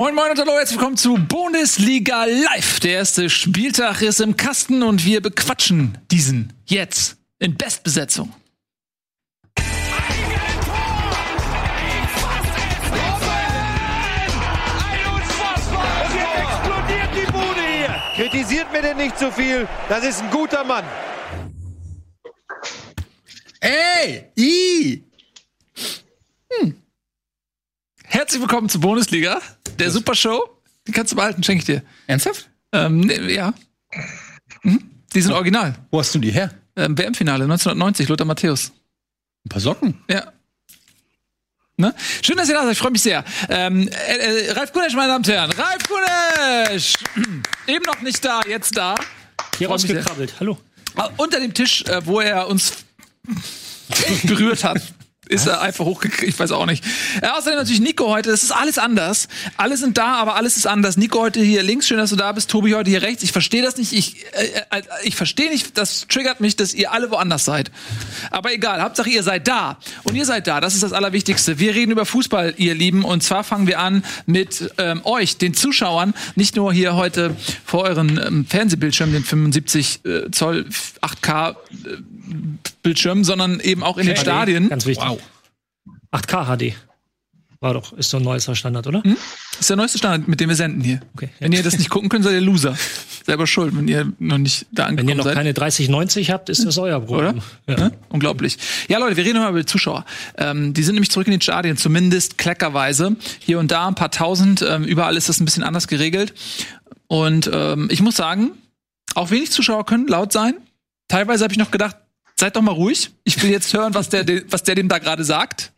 Moin Moin und hallo, herzlich willkommen zu Bundesliga Live. Der erste Spieltag ist im Kasten und wir bequatschen diesen jetzt in Bestbesetzung. Und jetzt explodiert die Bude hier. Kritisiert mir denn nicht zu viel. Das ist ein guter Mann. Ey! I! Hm. Herzlich willkommen zur Bundesliga, der Supershow. Die kannst du behalten, schenke ich dir. Ernsthaft? Ähm, ne, ja. Mhm. Die sind original. Wo hast du die her? Ähm, WM-Finale 1990, Lothar Matthäus. Ein paar Socken. Ja. Ne? Schön, dass ihr da seid, ich freue mich sehr. Ähm, äh, äh, Ralf Kunesch, meine Damen und Herren. Ralf Kunesch! Eben noch nicht da, jetzt da. Hier rausgekrabbelt. Hallo. Ah, Unter dem Tisch, äh, wo er uns berührt hat. Ist er einfach hochgekriegt, ich weiß auch nicht. Äh, außerdem natürlich Nico heute, das ist alles anders. Alle sind da, aber alles ist anders. Nico heute hier links, schön, dass du da bist. Tobi heute hier rechts. Ich verstehe das nicht. Ich, äh, äh, ich verstehe nicht, das triggert mich, dass ihr alle woanders seid. Aber egal, Hauptsache ihr seid da. Und ihr seid da, das ist das Allerwichtigste. Wir reden über Fußball, ihr Lieben. Und zwar fangen wir an mit ähm, euch, den Zuschauern. Nicht nur hier heute vor euren ähm, Fernsehbildschirmen, den 75 äh, Zoll 8K äh, Bildschirmen, sondern eben auch in den Stadien. Ganz wichtig. 8K HD. War doch, ist doch ein neuester Standard, oder? Das ist der neueste Standard, mit dem wir senden hier. Okay. Wenn ihr das nicht gucken könnt, seid ihr Loser. Selber schuld, wenn ihr noch nicht da Wenn angekommen ihr noch seid. keine 3090 habt, ist das euer oder? Problem. Ja. Ne? Unglaublich. Ja, Leute, wir reden mal über die Zuschauer. Ähm, die sind nämlich zurück in den Stadien, zumindest kleckerweise. Hier und da ein paar tausend. Ähm, überall ist das ein bisschen anders geregelt. Und ähm, ich muss sagen, auch wenig Zuschauer können laut sein. Teilweise habe ich noch gedacht, seid doch mal ruhig. Ich will jetzt hören, was der, was der dem da gerade sagt.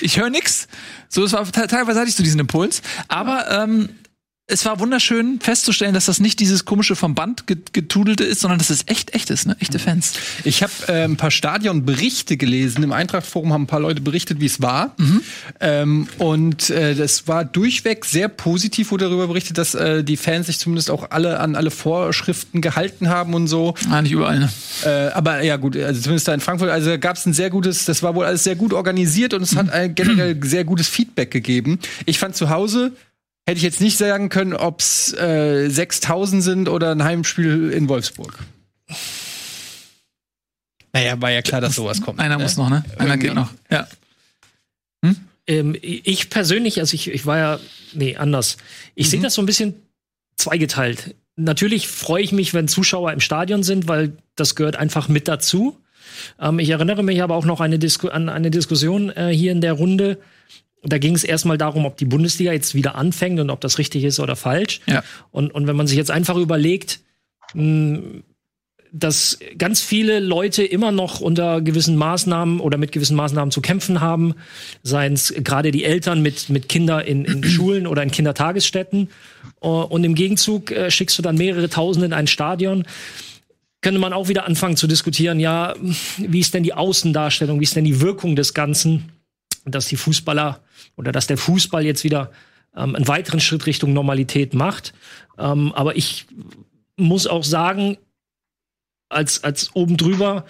Ich höre nix. So, es war te- teilweise hatte ich so diesen Impuls. Aber ähm, es war wunderschön festzustellen, dass das nicht dieses komische vom Band get- getudelte ist, sondern dass es echt echt ist, ne? Echte Fans. Ich habe äh, ein paar Stadionberichte gelesen. Im Eintracht-Forum haben ein paar Leute berichtet, wie es war. Ähm, und äh, das war durchweg sehr positiv, wurde darüber berichtet, dass äh, die Fans sich zumindest auch alle an alle Vorschriften gehalten haben und so. Ah, nicht überall, ne? Äh, aber ja gut, also zumindest da in Frankfurt, also gab es ein sehr gutes, das war wohl alles sehr gut organisiert und es hat ein generell sehr gutes Feedback gegeben. Ich fand zu Hause hätte ich jetzt nicht sagen können, ob es äh, 6000 sind oder ein Heimspiel in Wolfsburg. Naja, war ja klar, dass sowas kommt. Einer muss noch, ne? Einer geht noch. Ja. Ähm, ich persönlich, also ich, ich war ja, nee, anders. Ich sehe das so ein bisschen zweigeteilt. Natürlich freue ich mich, wenn Zuschauer im Stadion sind, weil das gehört einfach mit dazu. Ähm, ich erinnere mich aber auch noch eine an eine Diskussion äh, hier in der Runde. Da ging es erstmal darum, ob die Bundesliga jetzt wieder anfängt und ob das richtig ist oder falsch. Ja. Und, und wenn man sich jetzt einfach überlegt, mh, dass ganz viele Leute immer noch unter gewissen Maßnahmen oder mit gewissen Maßnahmen zu kämpfen haben, seien es gerade die Eltern mit, mit Kindern in, in Schulen oder in Kindertagesstätten. Äh, Und im Gegenzug äh, schickst du dann mehrere Tausende in ein Stadion. Könnte man auch wieder anfangen zu diskutieren, ja, wie ist denn die Außendarstellung, wie ist denn die Wirkung des Ganzen, dass die Fußballer oder dass der Fußball jetzt wieder ähm, einen weiteren Schritt Richtung Normalität macht. Ähm, aber ich muss auch sagen, als, als oben drüber,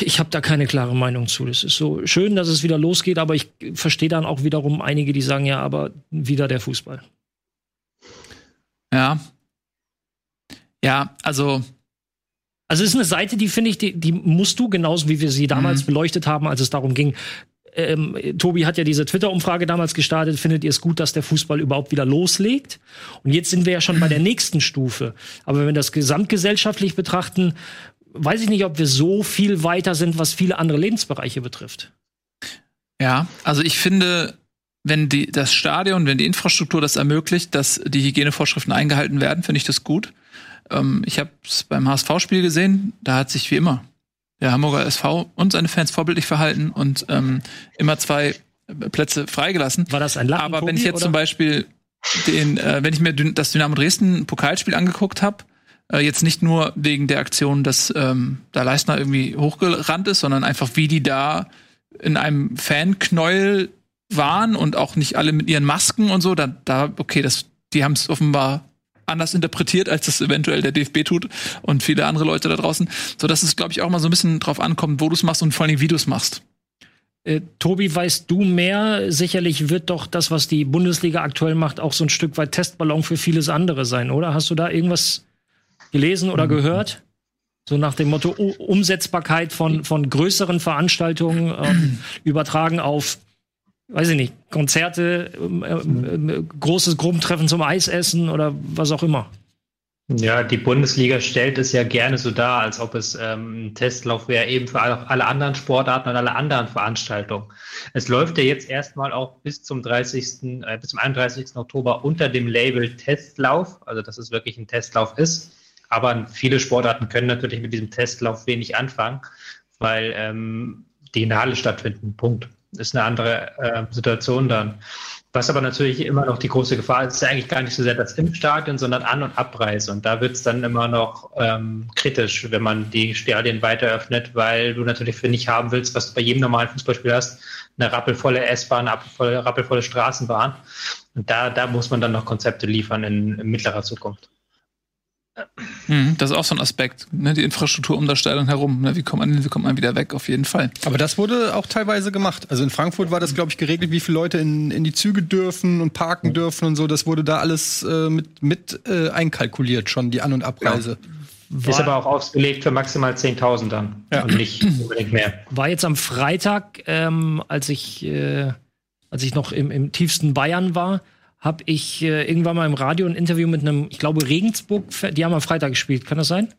ich habe da keine klare Meinung zu. Das ist so schön, dass es wieder losgeht, aber ich verstehe dann auch wiederum einige, die sagen, ja, aber wieder der Fußball. Ja. Ja, also, Also es ist eine Seite, die finde ich, die, die musst du genauso wie wir sie damals Mhm. beleuchtet haben, als es darum ging. Ähm, Tobi hat ja diese Twitter-Umfrage damals gestartet. Findet ihr es gut, dass der Fußball überhaupt wieder loslegt? Und jetzt sind wir ja schon bei der nächsten Stufe. Aber wenn wir das gesamtgesellschaftlich betrachten, weiß ich nicht, ob wir so viel weiter sind, was viele andere Lebensbereiche betrifft. ja, also ich finde, wenn die, das Stadion, wenn die Infrastruktur das ermöglicht, dass die Hygienevorschriften eingehalten werden, finde ich das gut. Ähm, ich habe es beim HSV-Spiel gesehen, da hat sich wie immer der Hamburger SV und seine Fans vorbildlich verhalten und ähm, immer zwei Plätze freigelassen. War das ein Lappen, Aber wenn ich jetzt oder? zum Beispiel den, äh, wenn ich mir das Dynamo Dresden Pokalspiel angeguckt habe, äh, jetzt nicht nur wegen der Aktion, dass ähm, da Leistner irgendwie hochgerannt ist, sondern einfach wie die da in einem Fanknäuel waren und auch nicht alle mit ihren Masken und so, da, da okay, das, die haben es offenbar anders interpretiert, als das eventuell der DFB tut und viele andere Leute da draußen, so dass es glaube ich auch mal so ein bisschen drauf ankommt, wo du es machst und vor allem wie du es machst. Äh, Tobi, weißt du mehr? Sicherlich wird doch das, was die Bundesliga aktuell macht, auch so ein Stück weit Testballon für vieles andere sein, oder? Hast du da irgendwas gelesen oder mhm. gehört? So nach dem Motto U Umsetzbarkeit von, von größeren Veranstaltungen ähm, übertragen auf, weiß ich nicht, Konzerte, ähm, äh, großes Gruppentreffen zum Eisessen oder was auch immer. Ja, die Bundesliga stellt es ja gerne so dar, als ob es ähm, ein Testlauf wäre, eben für alle, alle, anderen Sportarten und alle anderen Veranstaltungen. Es läuft ja jetzt erstmal auch bis zum 30., äh, bis zum 31. Oktober unter dem Label Testlauf, also dass es wirklich ein Testlauf ist. Aber viele Sportarten können natürlich mit diesem Testlauf wenig anfangen, weil ähm, die in der Halle stattfinden. Punkt. Ist eine andere äh, Situation dann. Was aber natürlich immer noch die große Gefahr ist, ist eigentlich gar nicht so sehr das im Stadion, sondern An- und Abreise. Und da wird es dann immer noch ähm, kritisch, wenn man die Stadien weiter öffnet, weil du natürlich für nicht haben willst, was du bei jedem normalen Fußballspiel hast, eine rappelvolle S-Bahn, eine rappelvolle Straßenbahn. Und da, da muss man dann noch Konzepte liefern in, in mittlerer Zukunft. Mhm, das ist auch so ein Aspekt, ne? die Infrastruktur um das Stadion herum. Ne? Wie, kommt man, wie kommt man wieder weg, auf jeden Fall. Aber das wurde auch teilweise gemacht. Also in Frankfurt war das, glaube ich, geregelt, wie viele Leute in, in die Züge dürfen und parken dürfen und so. Das wurde da alles äh, mit, mit äh, einkalkuliert, schon die An- und Abreise. Ja. Ist aber auch ausgelegt für maximal 10.000 dann ja. und nicht unbedingt mehr. War jetzt am Freitag, ähm, als ich äh, als ich noch im, im tiefsten Bayern war, habe ich äh, irgendwann mal im Radio ein Interview mit einem, ich glaube, Regensburg, die haben am Freitag gespielt, kann das sein?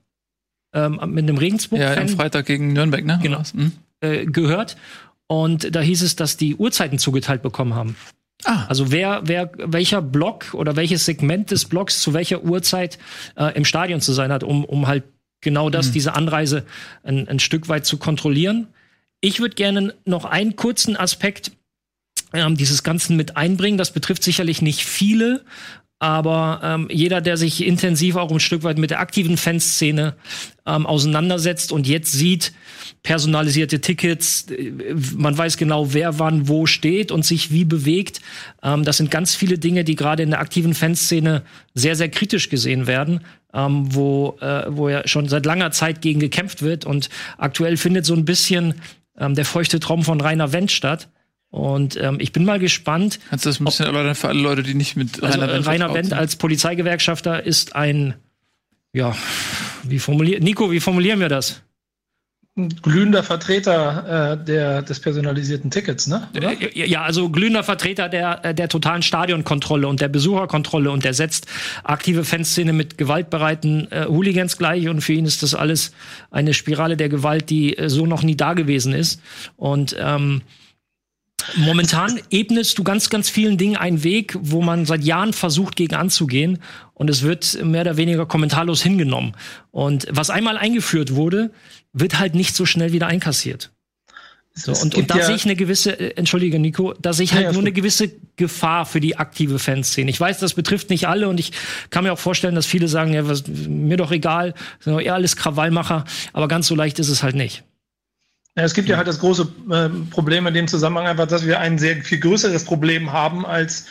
Ähm, mit einem Regensburg. Ja, am Freitag gegen Nürnberg, ne? Genau. Mhm. Äh, gehört. Und da hieß es, dass die Uhrzeiten zugeteilt bekommen haben. Ah. Also wer, wer, welcher Block oder welches Segment des Blocks zu welcher Uhrzeit äh, im Stadion zu sein hat, um, um halt genau das, mhm. diese Anreise ein, ein Stück weit zu kontrollieren. Ich würde gerne noch einen kurzen Aspekt ähm, dieses Ganzen mit einbringen. Das betrifft sicherlich nicht viele, aber ähm, jeder, der sich intensiv auch ein Stück weit mit der aktiven Fanszene ähm, auseinandersetzt und jetzt sieht, personalisierte Tickets, äh, man weiß genau, wer wann wo steht und sich wie bewegt. Ähm, das sind ganz viele Dinge, die gerade in der aktiven Fanszene sehr, sehr kritisch gesehen werden, ähm, wo, äh, wo ja schon seit langer Zeit gegen gekämpft wird. Und aktuell findet so ein bisschen ähm, der feuchte Traum von Rainer Wendt statt und ähm, ich bin mal gespannt. Kannst du das ein bisschen erläutern für alle Leute, die nicht mit also, Rainer Wendt äh, Rainer Wendt als Polizeigewerkschafter ist ein, ja, wie formulieren, Nico, wie formulieren wir das? Ein glühender Vertreter äh, der, des personalisierten Tickets, ne? Oder? Ja, also glühender Vertreter der, äh, der totalen Stadionkontrolle und der Besucherkontrolle und der setzt aktive Fanszene mit gewaltbereiten äh, Hooligans gleich und für ihn ist das alles eine Spirale der Gewalt, die äh, so noch nie da gewesen ist. Und ähm, Momentan ebnest du ganz, ganz vielen Dingen einen Weg, wo man seit Jahren versucht, gegen anzugehen. Und es wird mehr oder weniger kommentarlos hingenommen. Und was einmal eingeführt wurde, wird halt nicht so schnell wieder einkassiert. So, und, und da ja sehe ich eine gewisse, äh, entschuldige Nico, da sehe ich halt ja, nur eine gewisse Gefahr für die aktive Fanszene. Ich weiß, das betrifft nicht alle und ich kann mir auch vorstellen, dass viele sagen, ja, was, mir doch egal, sind doch eher alles Krawallmacher, aber ganz so leicht ist es halt nicht. Es gibt ja halt das große äh, Problem in dem Zusammenhang einfach, dass wir ein sehr viel größeres Problem haben als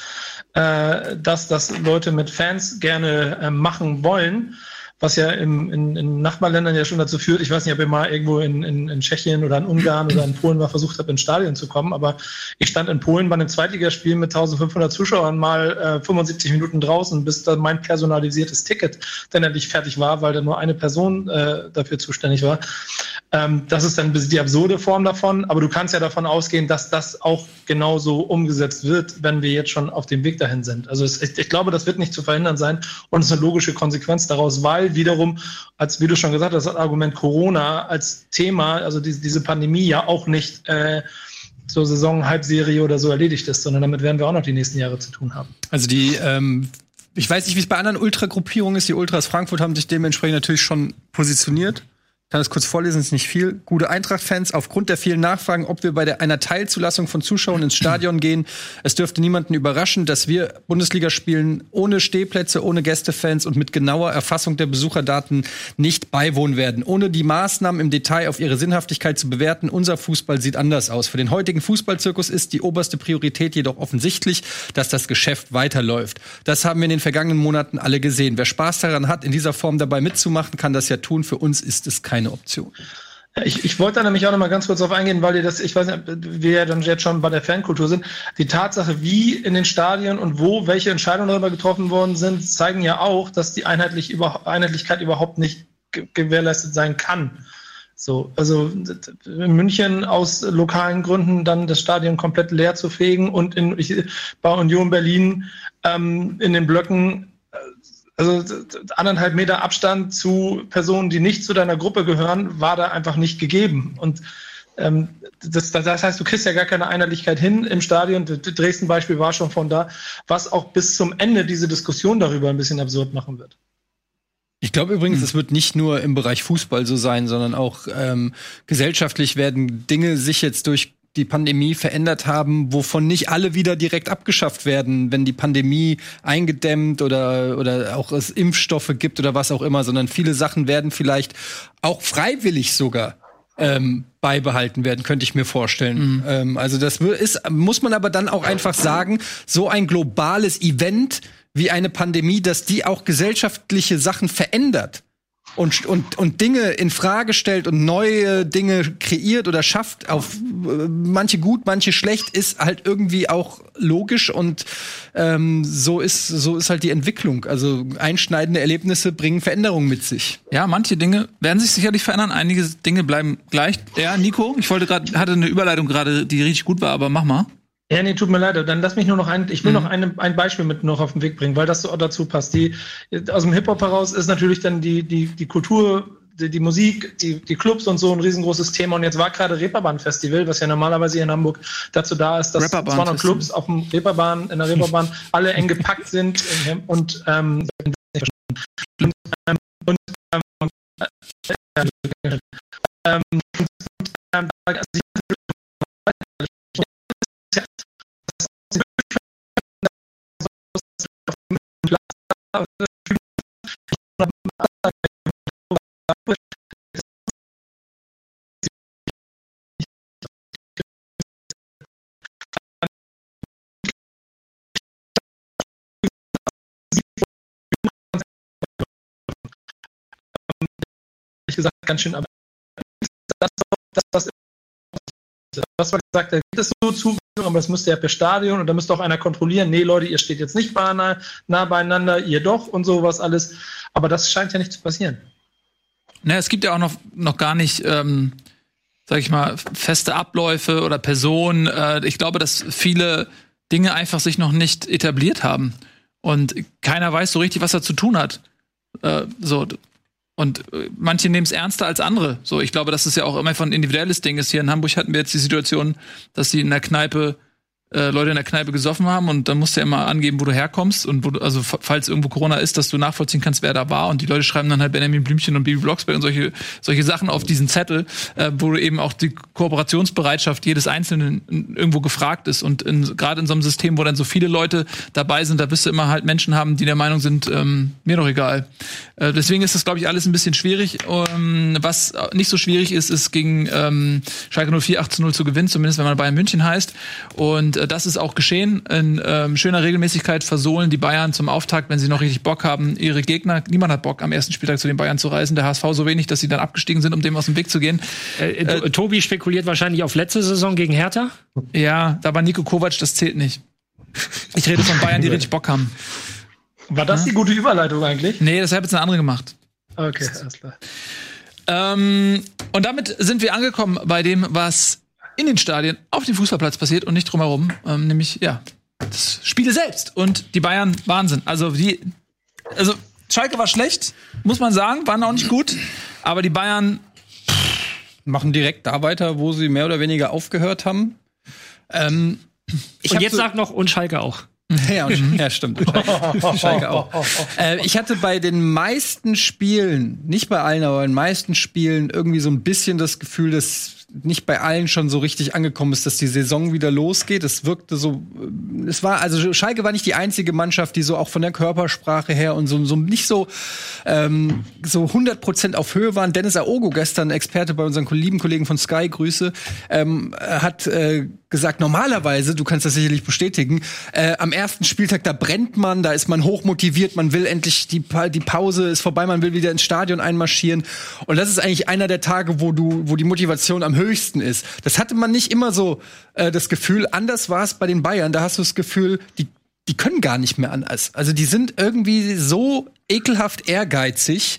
äh, das, dass Leute mit Fans gerne äh, machen wollen was ja im, in, in Nachbarländern ja schon dazu führt, ich weiß nicht, ob ihr mal irgendwo in, in, in Tschechien oder in Ungarn oder in Polen mal versucht habt, ins Stadion zu kommen, aber ich stand in Polen bei einem Zweitligaspiel mit 1500 Zuschauern mal äh, 75 Minuten draußen, bis dann mein personalisiertes Ticket dann endlich fertig war, weil da nur eine Person äh, dafür zuständig war. Ähm, das ist dann die absurde Form davon, aber du kannst ja davon ausgehen, dass das auch genauso umgesetzt wird, wenn wir jetzt schon auf dem Weg dahin sind. Also es, ich, ich glaube, das wird nicht zu verhindern sein und es ist eine logische Konsequenz daraus, weil weil wiederum, als wie du schon gesagt hast, das Argument Corona als Thema, also die, diese Pandemie ja auch nicht äh, zur Saison, Halbserie oder so erledigt ist, sondern damit werden wir auch noch die nächsten Jahre zu tun haben. Also die, ähm, ich weiß nicht, wie es bei anderen Ultragruppierungen ist. Die Ultras Frankfurt haben sich dementsprechend natürlich schon positioniert kann das kurz vorlesen, ist nicht viel. Gute Eintracht-Fans, aufgrund der vielen Nachfragen, ob wir bei der, einer Teilzulassung von Zuschauern ins Stadion gehen. Es dürfte niemanden überraschen, dass wir Bundesliga spielen ohne Stehplätze, ohne Gästefans und mit genauer Erfassung der Besucherdaten nicht beiwohnen werden. Ohne die Maßnahmen im Detail auf ihre Sinnhaftigkeit zu bewerten, unser Fußball sieht anders aus. Für den heutigen Fußballzirkus ist die oberste Priorität jedoch offensichtlich, dass das Geschäft weiterläuft. Das haben wir in den vergangenen Monaten alle gesehen. Wer Spaß daran hat, in dieser Form dabei mitzumachen, kann das ja tun. Für uns ist es kein keine Option. Ich, ich wollte da nämlich auch noch mal ganz kurz drauf eingehen, weil ihr das, ich weiß nicht, wir ja dann jetzt schon bei der Fankultur sind. Die Tatsache, wie in den Stadien und wo welche Entscheidungen darüber getroffen worden sind, zeigen ja auch, dass die Einheitlich über, Einheitlichkeit überhaupt nicht ge- gewährleistet sein kann. So, also in München aus lokalen Gründen dann das Stadion komplett leer zu fegen und in, ich, bei Union Berlin ähm, in den Blöcken also anderthalb Meter Abstand zu Personen, die nicht zu deiner Gruppe gehören, war da einfach nicht gegeben. Und ähm, das, das heißt, du kriegst ja gar keine Einheitlichkeit hin im Stadion. Dresden-Beispiel war schon von da, was auch bis zum Ende diese Diskussion darüber ein bisschen absurd machen wird. Ich glaube übrigens, es wird nicht nur im Bereich Fußball so sein, sondern auch ähm, gesellschaftlich werden Dinge sich jetzt durch die Pandemie verändert haben, wovon nicht alle wieder direkt abgeschafft werden, wenn die Pandemie eingedämmt oder, oder auch es Impfstoffe gibt oder was auch immer, sondern viele Sachen werden vielleicht auch freiwillig sogar ähm, beibehalten werden, könnte ich mir vorstellen. Ähm, also das ist, muss man aber dann auch einfach sagen, so ein globales Event wie eine Pandemie, dass die auch gesellschaftliche Sachen verändert und, und, und Dinge in Frage stellt und neue Dinge kreiert oder schafft, auf äh, manche gut, manche schlecht, ist halt irgendwie auch logisch und ähm, so ist so ist halt die Entwicklung. Also einschneidende Erlebnisse bringen Veränderungen mit sich. Ja, manche Dinge werden sich sicherlich verändern, einige Dinge bleiben gleich. Ja, Nico, ich wollte gerade, hatte eine Überleitung gerade, die richtig gut war, aber mach mal. Ja, nee, tut mir leid. Dann lass mich nur noch ein, ich will noch eine, ein Beispiel mit noch auf den Weg bringen, weil das so dazu passt. Die, aus dem Hip-Hop heraus ist natürlich dann die, die, die Kultur, die, die Musik, die, die Clubs und so ein riesengroßes Thema. Und jetzt war gerade Reeperbahn Festival, was ja normalerweise hier in Hamburg dazu da ist, dass Reeperbahn 200 Festival. Clubs auf dem Reeperbahn, in der Reeperbahn alle eng gepackt sind und, ähm, und, ähm, und ähm, äh, ähm, gesagt ganz schön, aber das, das, das, was war gesagt, da gibt es so Zuwendung, aber das müsste ja per Stadion und da müsste auch einer kontrollieren, nee Leute, ihr steht jetzt nicht nah, nah beieinander, ihr doch und sowas alles. Aber das scheint ja nicht zu passieren. Ne, es gibt ja auch noch, noch gar nicht, ähm, sag ich mal, feste Abläufe oder Personen. Äh, ich glaube, dass viele Dinge einfach sich noch nicht etabliert haben. Und keiner weiß so richtig, was er zu tun hat. Äh, so. Und äh, manche nehmen es ernster als andere. So, ich glaube, dass es ja auch immer von individuelles Ding ist. Hier in Hamburg hatten wir jetzt die Situation, dass sie in der Kneipe äh, Leute in der Kneipe gesoffen haben und dann musst du ja immer angeben, wo du herkommst und wo du, also falls irgendwo Corona ist, dass du nachvollziehen kannst, wer da war und die Leute schreiben dann halt Benjamin Blümchen und Bibi Blocksberg und solche solche Sachen auf diesen Zettel, äh, wo eben auch die Kooperationsbereitschaft jedes Einzelnen irgendwo gefragt ist und gerade in so einem System, wo dann so viele Leute dabei sind, da wirst du immer halt Menschen haben, die der Meinung sind, ähm, mir doch egal. Äh, deswegen ist das, glaube ich, alles ein bisschen schwierig. Ähm, was nicht so schwierig ist, ist gegen ähm, Schalke 04 8 zu 0 zu gewinnen, zumindest wenn man Bayern München heißt. Und äh, das ist auch geschehen. In ähm, schöner Regelmäßigkeit versohlen die Bayern zum Auftakt, wenn sie noch richtig Bock haben, ihre Gegner. Niemand hat Bock, am ersten Spieltag zu den Bayern zu reisen. Der HSV so wenig, dass sie dann abgestiegen sind, um dem aus dem Weg zu gehen. Äh, äh, Tobi spekuliert wahrscheinlich auf letzte Saison gegen Hertha. Ja, da war Nico Kovac, das zählt nicht. Ich rede von Bayern, die richtig Bock haben. War das die gute Überleitung eigentlich? Nee, das hat jetzt eine andere gemacht. Okay, alles klar. Ähm, und damit sind wir angekommen bei dem, was in den Stadien auf dem Fußballplatz passiert und nicht drumherum. Ähm, nämlich, ja, das Spiel selbst. Und die Bayern, Wahnsinn. Also, die, also, Schalke war schlecht, muss man sagen, waren auch nicht gut. Aber die Bayern, Machen direkt da weiter, wo sie mehr oder weniger aufgehört haben. Ähm, ich Und hab jetzt so- sagt noch und Schalke auch. Ja, und, ja stimmt. Schalke, Schalke auch. Äh, ich hatte bei den meisten Spielen, nicht bei allen, aber bei den meisten Spielen irgendwie so ein bisschen das Gefühl, dass nicht bei allen schon so richtig angekommen ist, dass die Saison wieder losgeht. Es wirkte so, äh, es war, also Schalke war nicht die einzige Mannschaft, die so auch von der Körpersprache her und so, so nicht so, ähm, so 100 Prozent auf Höhe waren. Dennis Aogo, gestern Experte bei unseren lieben Kollegen von Sky, Grüße, ähm, hat äh, gesagt, normalerweise, du kannst das sicherlich bestätigen, äh, am ersten Spieltag, da brennt man, da ist man hochmotiviert, man will endlich, die, Pa- die Pause ist vorbei, man will wieder ins Stadion einmarschieren. Und das ist eigentlich einer der Tage, wo du, wo die Motivation am höchsten ist. Das hatte man nicht immer so äh, das Gefühl. Anders war es bei den Bayern, da hast du das Gefühl, die die können gar nicht mehr anders. Also die sind irgendwie so ekelhaft ehrgeizig,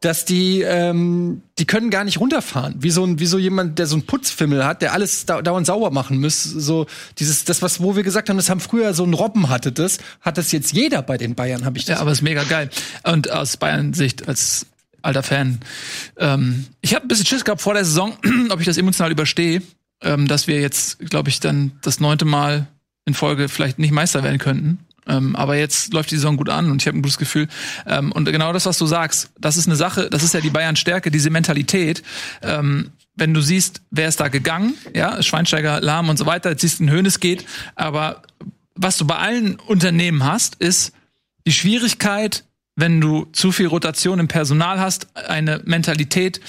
dass die ähm, die können gar nicht runterfahren. Wie so ein wie so jemand, der so einen Putzfimmel hat, der alles dau dauernd sauber machen muss. So dieses das was wo wir gesagt haben, das haben früher so ein Robben hatte das, hat das jetzt jeder bei den Bayern, habe ich das. Ja, aber ist mega geil. Und aus Bayern-Sicht als alter Fan, ähm, ich habe ein bisschen Schiss gehabt vor der Saison, ob ich das emotional überstehe, ähm, dass wir jetzt, glaube ich, dann das neunte Mal in Folge vielleicht nicht Meister werden könnten. Ähm, aber jetzt läuft die Saison gut an und ich habe ein gutes Gefühl. Ähm, und genau das, was du sagst, das ist eine Sache, das ist ja die Bayern-Stärke, diese Mentalität. Ähm, wenn du siehst, wer ist da gegangen, ja, Schweinsteiger, Lahm und so weiter, jetzt siehst du, Hönes geht, aber was du bei allen Unternehmen hast, ist die Schwierigkeit, wenn du zu viel Rotation im Personal hast, eine Mentalität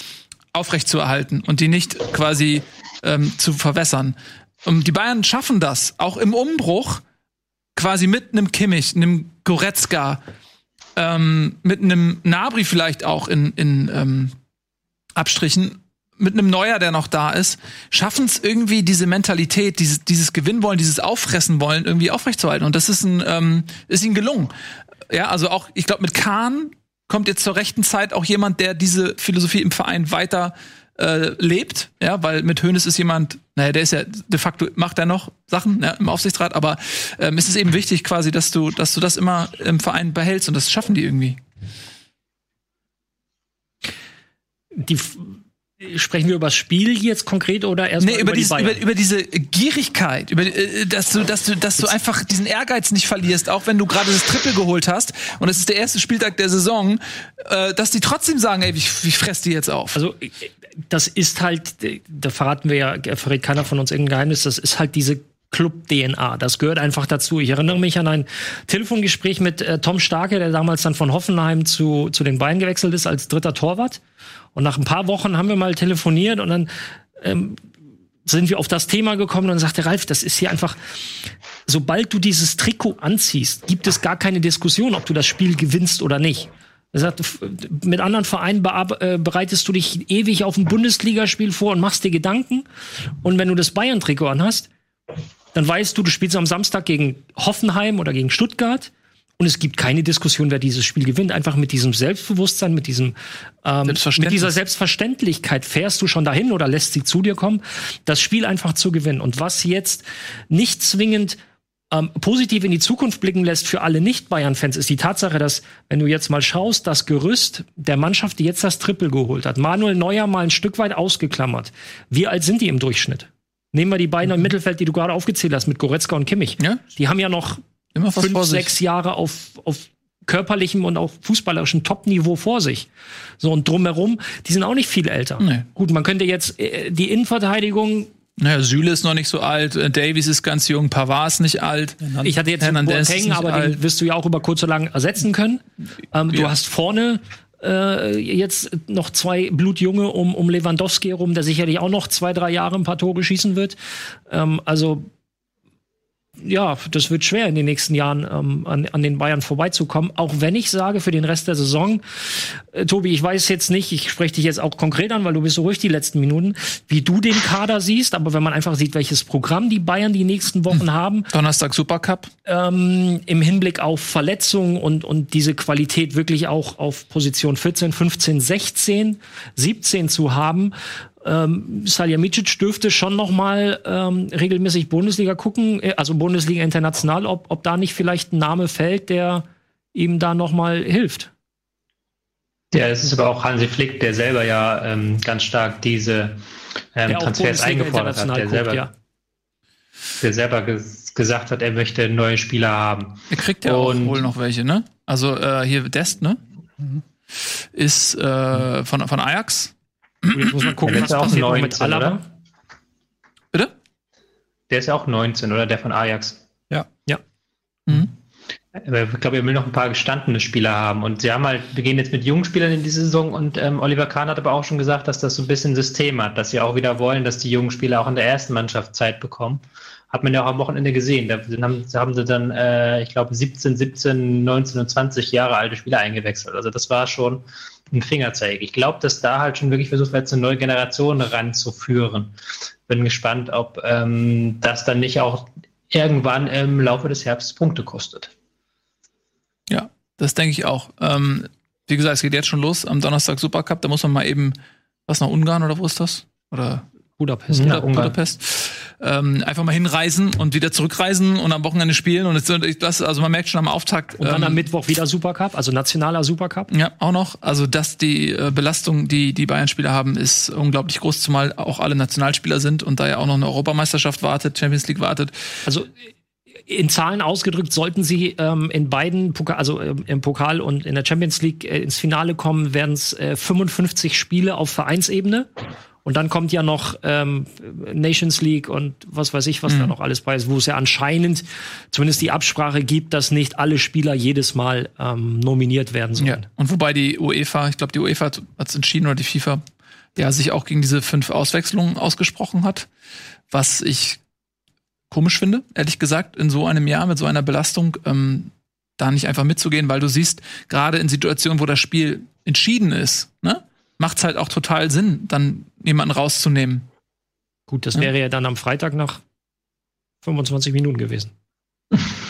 aufrechtzuerhalten und die nicht quasi ähm, zu verwässern. Und die Bayern schaffen das, auch im Umbruch, quasi mit einem Kimmich, einem Goretzka, ähm, mit einem Nabri vielleicht auch in, in ähm, Abstrichen, mit einem Neuer, der noch da ist, schaffen es irgendwie diese Mentalität, dieses, dieses Gewinnwollen, dieses Auffressen wollen irgendwie aufrechtzuerhalten. Und das ist ein, ähm, ist ihnen gelungen. Ja, also auch, ich glaube, mit Kahn kommt jetzt zur rechten Zeit auch jemand, der diese Philosophie im Verein weiter äh, lebt, ja, weil mit Hönes ist jemand, naja, der ist ja de facto macht er noch Sachen ja, im Aufsichtsrat, aber ähm, es ist eben wichtig quasi, dass du, dass du das immer im Verein behältst und das schaffen die irgendwie. Die sprechen wir über das Spiel jetzt konkret oder erstmal Nee, über, über die dies, Bayern? über, über diese Gierigkeit, über, äh, dass du, dass du, dass du einfach diesen Ehrgeiz nicht verlierst, auch wenn du gerade das Triple geholt hast und es ist der erste Spieltag der Saison, äh, dass die trotzdem sagen, ey, ich, ich fress die jetzt auf. Also äh, das ist halt, äh, da verraten wir ja, äh, verrät keiner von uns irgendein Geheimnis, das ist halt diese Club-DNA. Das gehört einfach dazu. Ich erinnere mich an ein Telefongespräch mit äh, Tom Starke, der damals dann von Hoffenheim zu, zu den Bayern gewechselt ist als dritter Torwart. Und nach ein paar Wochen haben wir mal telefoniert und dann ähm, sind wir auf das Thema gekommen und dann sagte Ralf, das ist hier einfach, sobald du dieses Trikot anziehst, gibt es gar keine Diskussion, ob du das Spiel gewinnst oder nicht. Er sagt, mit anderen Vereinen äh, bereitest du dich ewig auf ein Bundesligaspiel vor und machst dir Gedanken. Und wenn du das Bayern-Trikot anhast, dann weißt du, du spielst am Samstag gegen Hoffenheim oder gegen Stuttgart. Und es gibt keine Diskussion, wer dieses Spiel gewinnt. Einfach mit diesem Selbstbewusstsein, mit diesem ähm, mit dieser Selbstverständlichkeit fährst du schon dahin oder lässt sie zu dir kommen, das Spiel einfach zu gewinnen. Und was jetzt nicht zwingend ähm, positiv in die Zukunft blicken lässt für alle Nicht-Bayern-Fans, ist die Tatsache, dass, wenn du jetzt mal schaust, das Gerüst der Mannschaft, die jetzt das Triple geholt hat, Manuel Neuer mal ein Stück weit ausgeklammert. Wie alt sind die im Durchschnitt? Nehmen wir die beiden im Mittelfeld, die du gerade aufgezählt hast, mit Goretzka und Kimmich. Ja. Die haben ja noch Immer fünf, sechs Jahre auf, auf körperlichem und auch fußballerischem Top-Niveau vor sich. So, und drumherum, die sind auch nicht viel älter. Nee. Gut, man könnte jetzt äh, die Innenverteidigung, Naja, Süle ist noch nicht so alt, äh, Davies ist ganz jung, Pavard ist nicht alt. ich hatte jetzt Hernandez ist Boateng, aber alt. den wirst du ja auch über kurz oder lang ersetzen können. Ähm, Du Ja. hast vorne äh, jetzt noch zwei Blutjunge um, um Lewandowski herum, der sicherlich auch noch zwei, drei Jahre ein paar Tore schießen wird. Ähm, also ja, das wird schwer in den nächsten Jahren ähm, an, an den Bayern vorbeizukommen. Auch wenn ich sage, für den Rest der Saison, äh, Tobi, ich weiß jetzt nicht, ich spreche dich jetzt auch konkret an, weil du bist so ruhig die letzten Minuten, wie du den Kader siehst, aber wenn man einfach sieht, welches Programm die Bayern die nächsten Wochen haben, Donnerstag Supercup. ähm, im Hinblick auf Verletzungen und, und diese Qualität wirklich auch auf Position 14, 15, 16, 17 zu haben. Ähm, Salihamidzic dürfte schon noch mal ähm, regelmäßig Bundesliga gucken, äh, also Bundesliga international, ob, ob da nicht vielleicht ein Name fällt, der ihm da noch mal hilft. Ja, es ist aber auch Hansi Flick, der selber ja ähm, ganz stark diese ähm, auch Transfers eingefordert hat, der guckt, selber, ja. der selber ges gesagt hat, er möchte neue Spieler haben. Er kriegt ja auch Und- wohl noch welche, ne? Also äh, hier Dest, ne? Ist äh, von, von Ajax. Jetzt muss man gucken, Der was ist ja auch passiert noch mit 19, Alaba. oder? Bitte? Der ist ja auch 19, oder? Der von Ajax. Ja. Ja. Mhm. Ich glaube, er will noch ein paar gestandene Spieler haben. Und sie haben halt, wir gehen jetzt mit jungen Spielern in die Saison und ähm, Oliver Kahn hat aber auch schon gesagt, dass das so ein bisschen System hat, dass sie auch wieder wollen, dass die jungen Spieler auch in der ersten Mannschaft Zeit bekommen. Hat man ja auch am Wochenende gesehen. Da haben, haben sie dann, äh, ich glaube, 17, 17, 19 und 20 Jahre alte Spieler eingewechselt. Also das war schon ein Fingerzeig. Ich glaube, dass da halt schon wirklich versucht wird, eine neue Generation ranzuführen. Bin gespannt, ob ähm, das dann nicht auch irgendwann im Laufe des Herbstes Punkte kostet. Ja, das denke ich auch. Ähm, wie gesagt, es geht jetzt schon los am Donnerstag Supercup. Da muss man mal eben, was nach Ungarn oder wo ist das? Oder Budapest. ja, Budapest. Ähm, einfach mal hinreisen und wieder zurückreisen und am Wochenende spielen. Und das, also man merkt schon am Auftakt. Und dann ähm, am Mittwoch wieder Supercup, also nationaler Supercup. Ja, auch noch. Also, dass die äh, Belastung, die die Bayern-Spieler haben, ist unglaublich groß, zumal auch alle Nationalspieler sind und da ja auch noch eine Europameisterschaft wartet, Champions League wartet. Also in Zahlen ausgedrückt, sollten sie ähm, in beiden, Pokal, also ähm, im Pokal und in der Champions League äh, ins Finale kommen, werden es äh, 55 Spiele auf Vereinsebene. Und dann kommt ja noch ähm, Nations League und was weiß ich, was mhm. da noch alles bei ist, wo es ja anscheinend zumindest die Absprache gibt, dass nicht alle Spieler jedes Mal ähm, nominiert werden sollen. Ja. Und wobei die UEFA, ich glaube, die UEFA hat es entschieden oder die FIFA, ja, sich auch gegen diese fünf Auswechslungen ausgesprochen hat, was ich komisch finde, ehrlich gesagt, in so einem Jahr mit so einer Belastung ähm, da nicht einfach mitzugehen, weil du siehst, gerade in Situationen, wo das Spiel entschieden ist, ne, macht es halt auch total Sinn, dann jemanden rauszunehmen. Gut, das ja. wäre ja dann am Freitag nach 25 Minuten gewesen.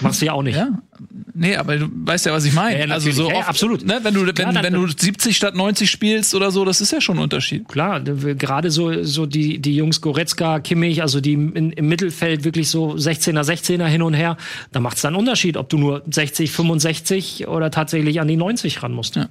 Machst du ja auch nicht. Ja. Nee, aber du weißt ja, was ich meine. Ja, ja, also so ja, oft, absolut. Ne, wenn du Klar, wenn, wenn du 70 statt 90 spielst oder so, das ist ja schon ein Unterschied. Klar, gerade so so die die Jungs Goretzka, Kimmich, also die in, im Mittelfeld wirklich so 16er 16er hin und her, da macht es dann einen Unterschied, ob du nur 60, 65 oder tatsächlich an die 90 ran musst. Ja.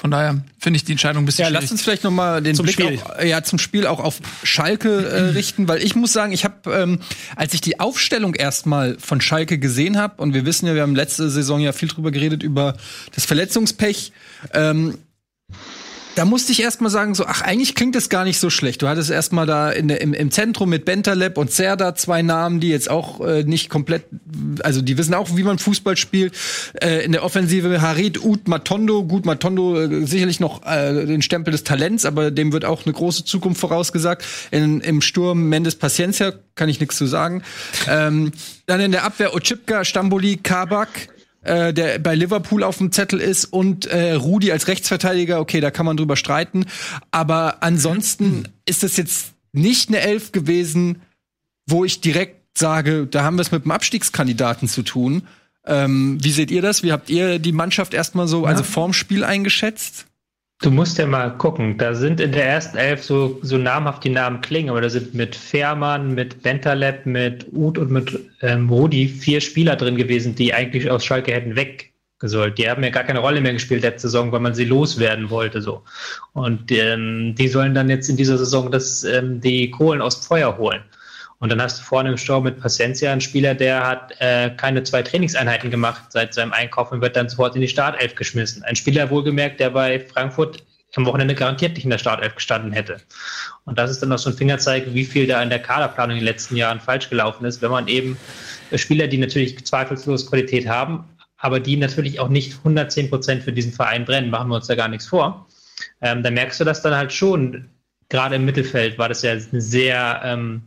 Von daher finde ich die Entscheidung ein bisschen Ja, lass uns vielleicht noch mal den zum Blick Spiel. Auch, ja, zum Spiel auch auf Schalke äh, richten, weil ich muss sagen, ich habe, ähm, als ich die Aufstellung erstmal von Schalke gesehen habe, und wir wissen ja, wir haben letzte Saison ja viel drüber geredet, über das Verletzungspech, ähm, da musste ich erstmal sagen, so, ach, eigentlich klingt das gar nicht so schlecht. Du hattest erstmal da in im, im Zentrum mit Bentaleb und Serda zwei Namen, die jetzt auch äh, nicht komplett, also die wissen auch, wie man Fußball spielt. Äh, in der Offensive Harit, Ut, Matondo. Gut, Matondo äh, sicherlich noch äh, den Stempel des Talents, aber dem wird auch eine große Zukunft vorausgesagt. In, Im Sturm Mendes Paciencia, kann ich nichts zu sagen. Ähm, dann in der Abwehr Ochipka, Stamboli, Kabak äh, der bei Liverpool auf dem Zettel ist und äh, Rudi als Rechtsverteidiger, okay, da kann man drüber streiten. Aber ansonsten ist es jetzt nicht eine Elf gewesen, wo ich direkt sage, da haben wir es mit einem Abstiegskandidaten zu tun. Ähm, wie seht ihr das? Wie habt ihr die Mannschaft erstmal so, also vorm Spiel eingeschätzt? Du musst ja mal gucken, da sind in der ersten Elf so, so namhaft die Namen klingen, aber da sind mit Fährmann, mit Bentaleb, mit Uth und mit ähm, Rudi vier Spieler drin gewesen, die eigentlich aus Schalke hätten weggesollt. Die haben ja gar keine Rolle mehr gespielt letzte Saison, weil man sie loswerden wollte so. Und ähm, die sollen dann jetzt in dieser Saison das, ähm, die Kohlen aus Feuer holen. Und dann hast du vorne im Sturm mit Paciencia einen Spieler, der hat äh, keine zwei Trainingseinheiten gemacht seit seinem Einkauf und wird dann sofort in die Startelf geschmissen. Ein Spieler wohlgemerkt, der bei Frankfurt am Wochenende garantiert nicht in der Startelf gestanden hätte. Und das ist dann noch so ein Fingerzeig, wie viel da in der Kaderplanung in den letzten Jahren falsch gelaufen ist, wenn man eben Spieler, die natürlich zweifellos Qualität haben, aber die natürlich auch nicht 110 Prozent für diesen Verein brennen, machen wir uns da gar nichts vor. Ähm, dann merkst du das dann halt schon. Gerade im Mittelfeld war das ja eine sehr ähm,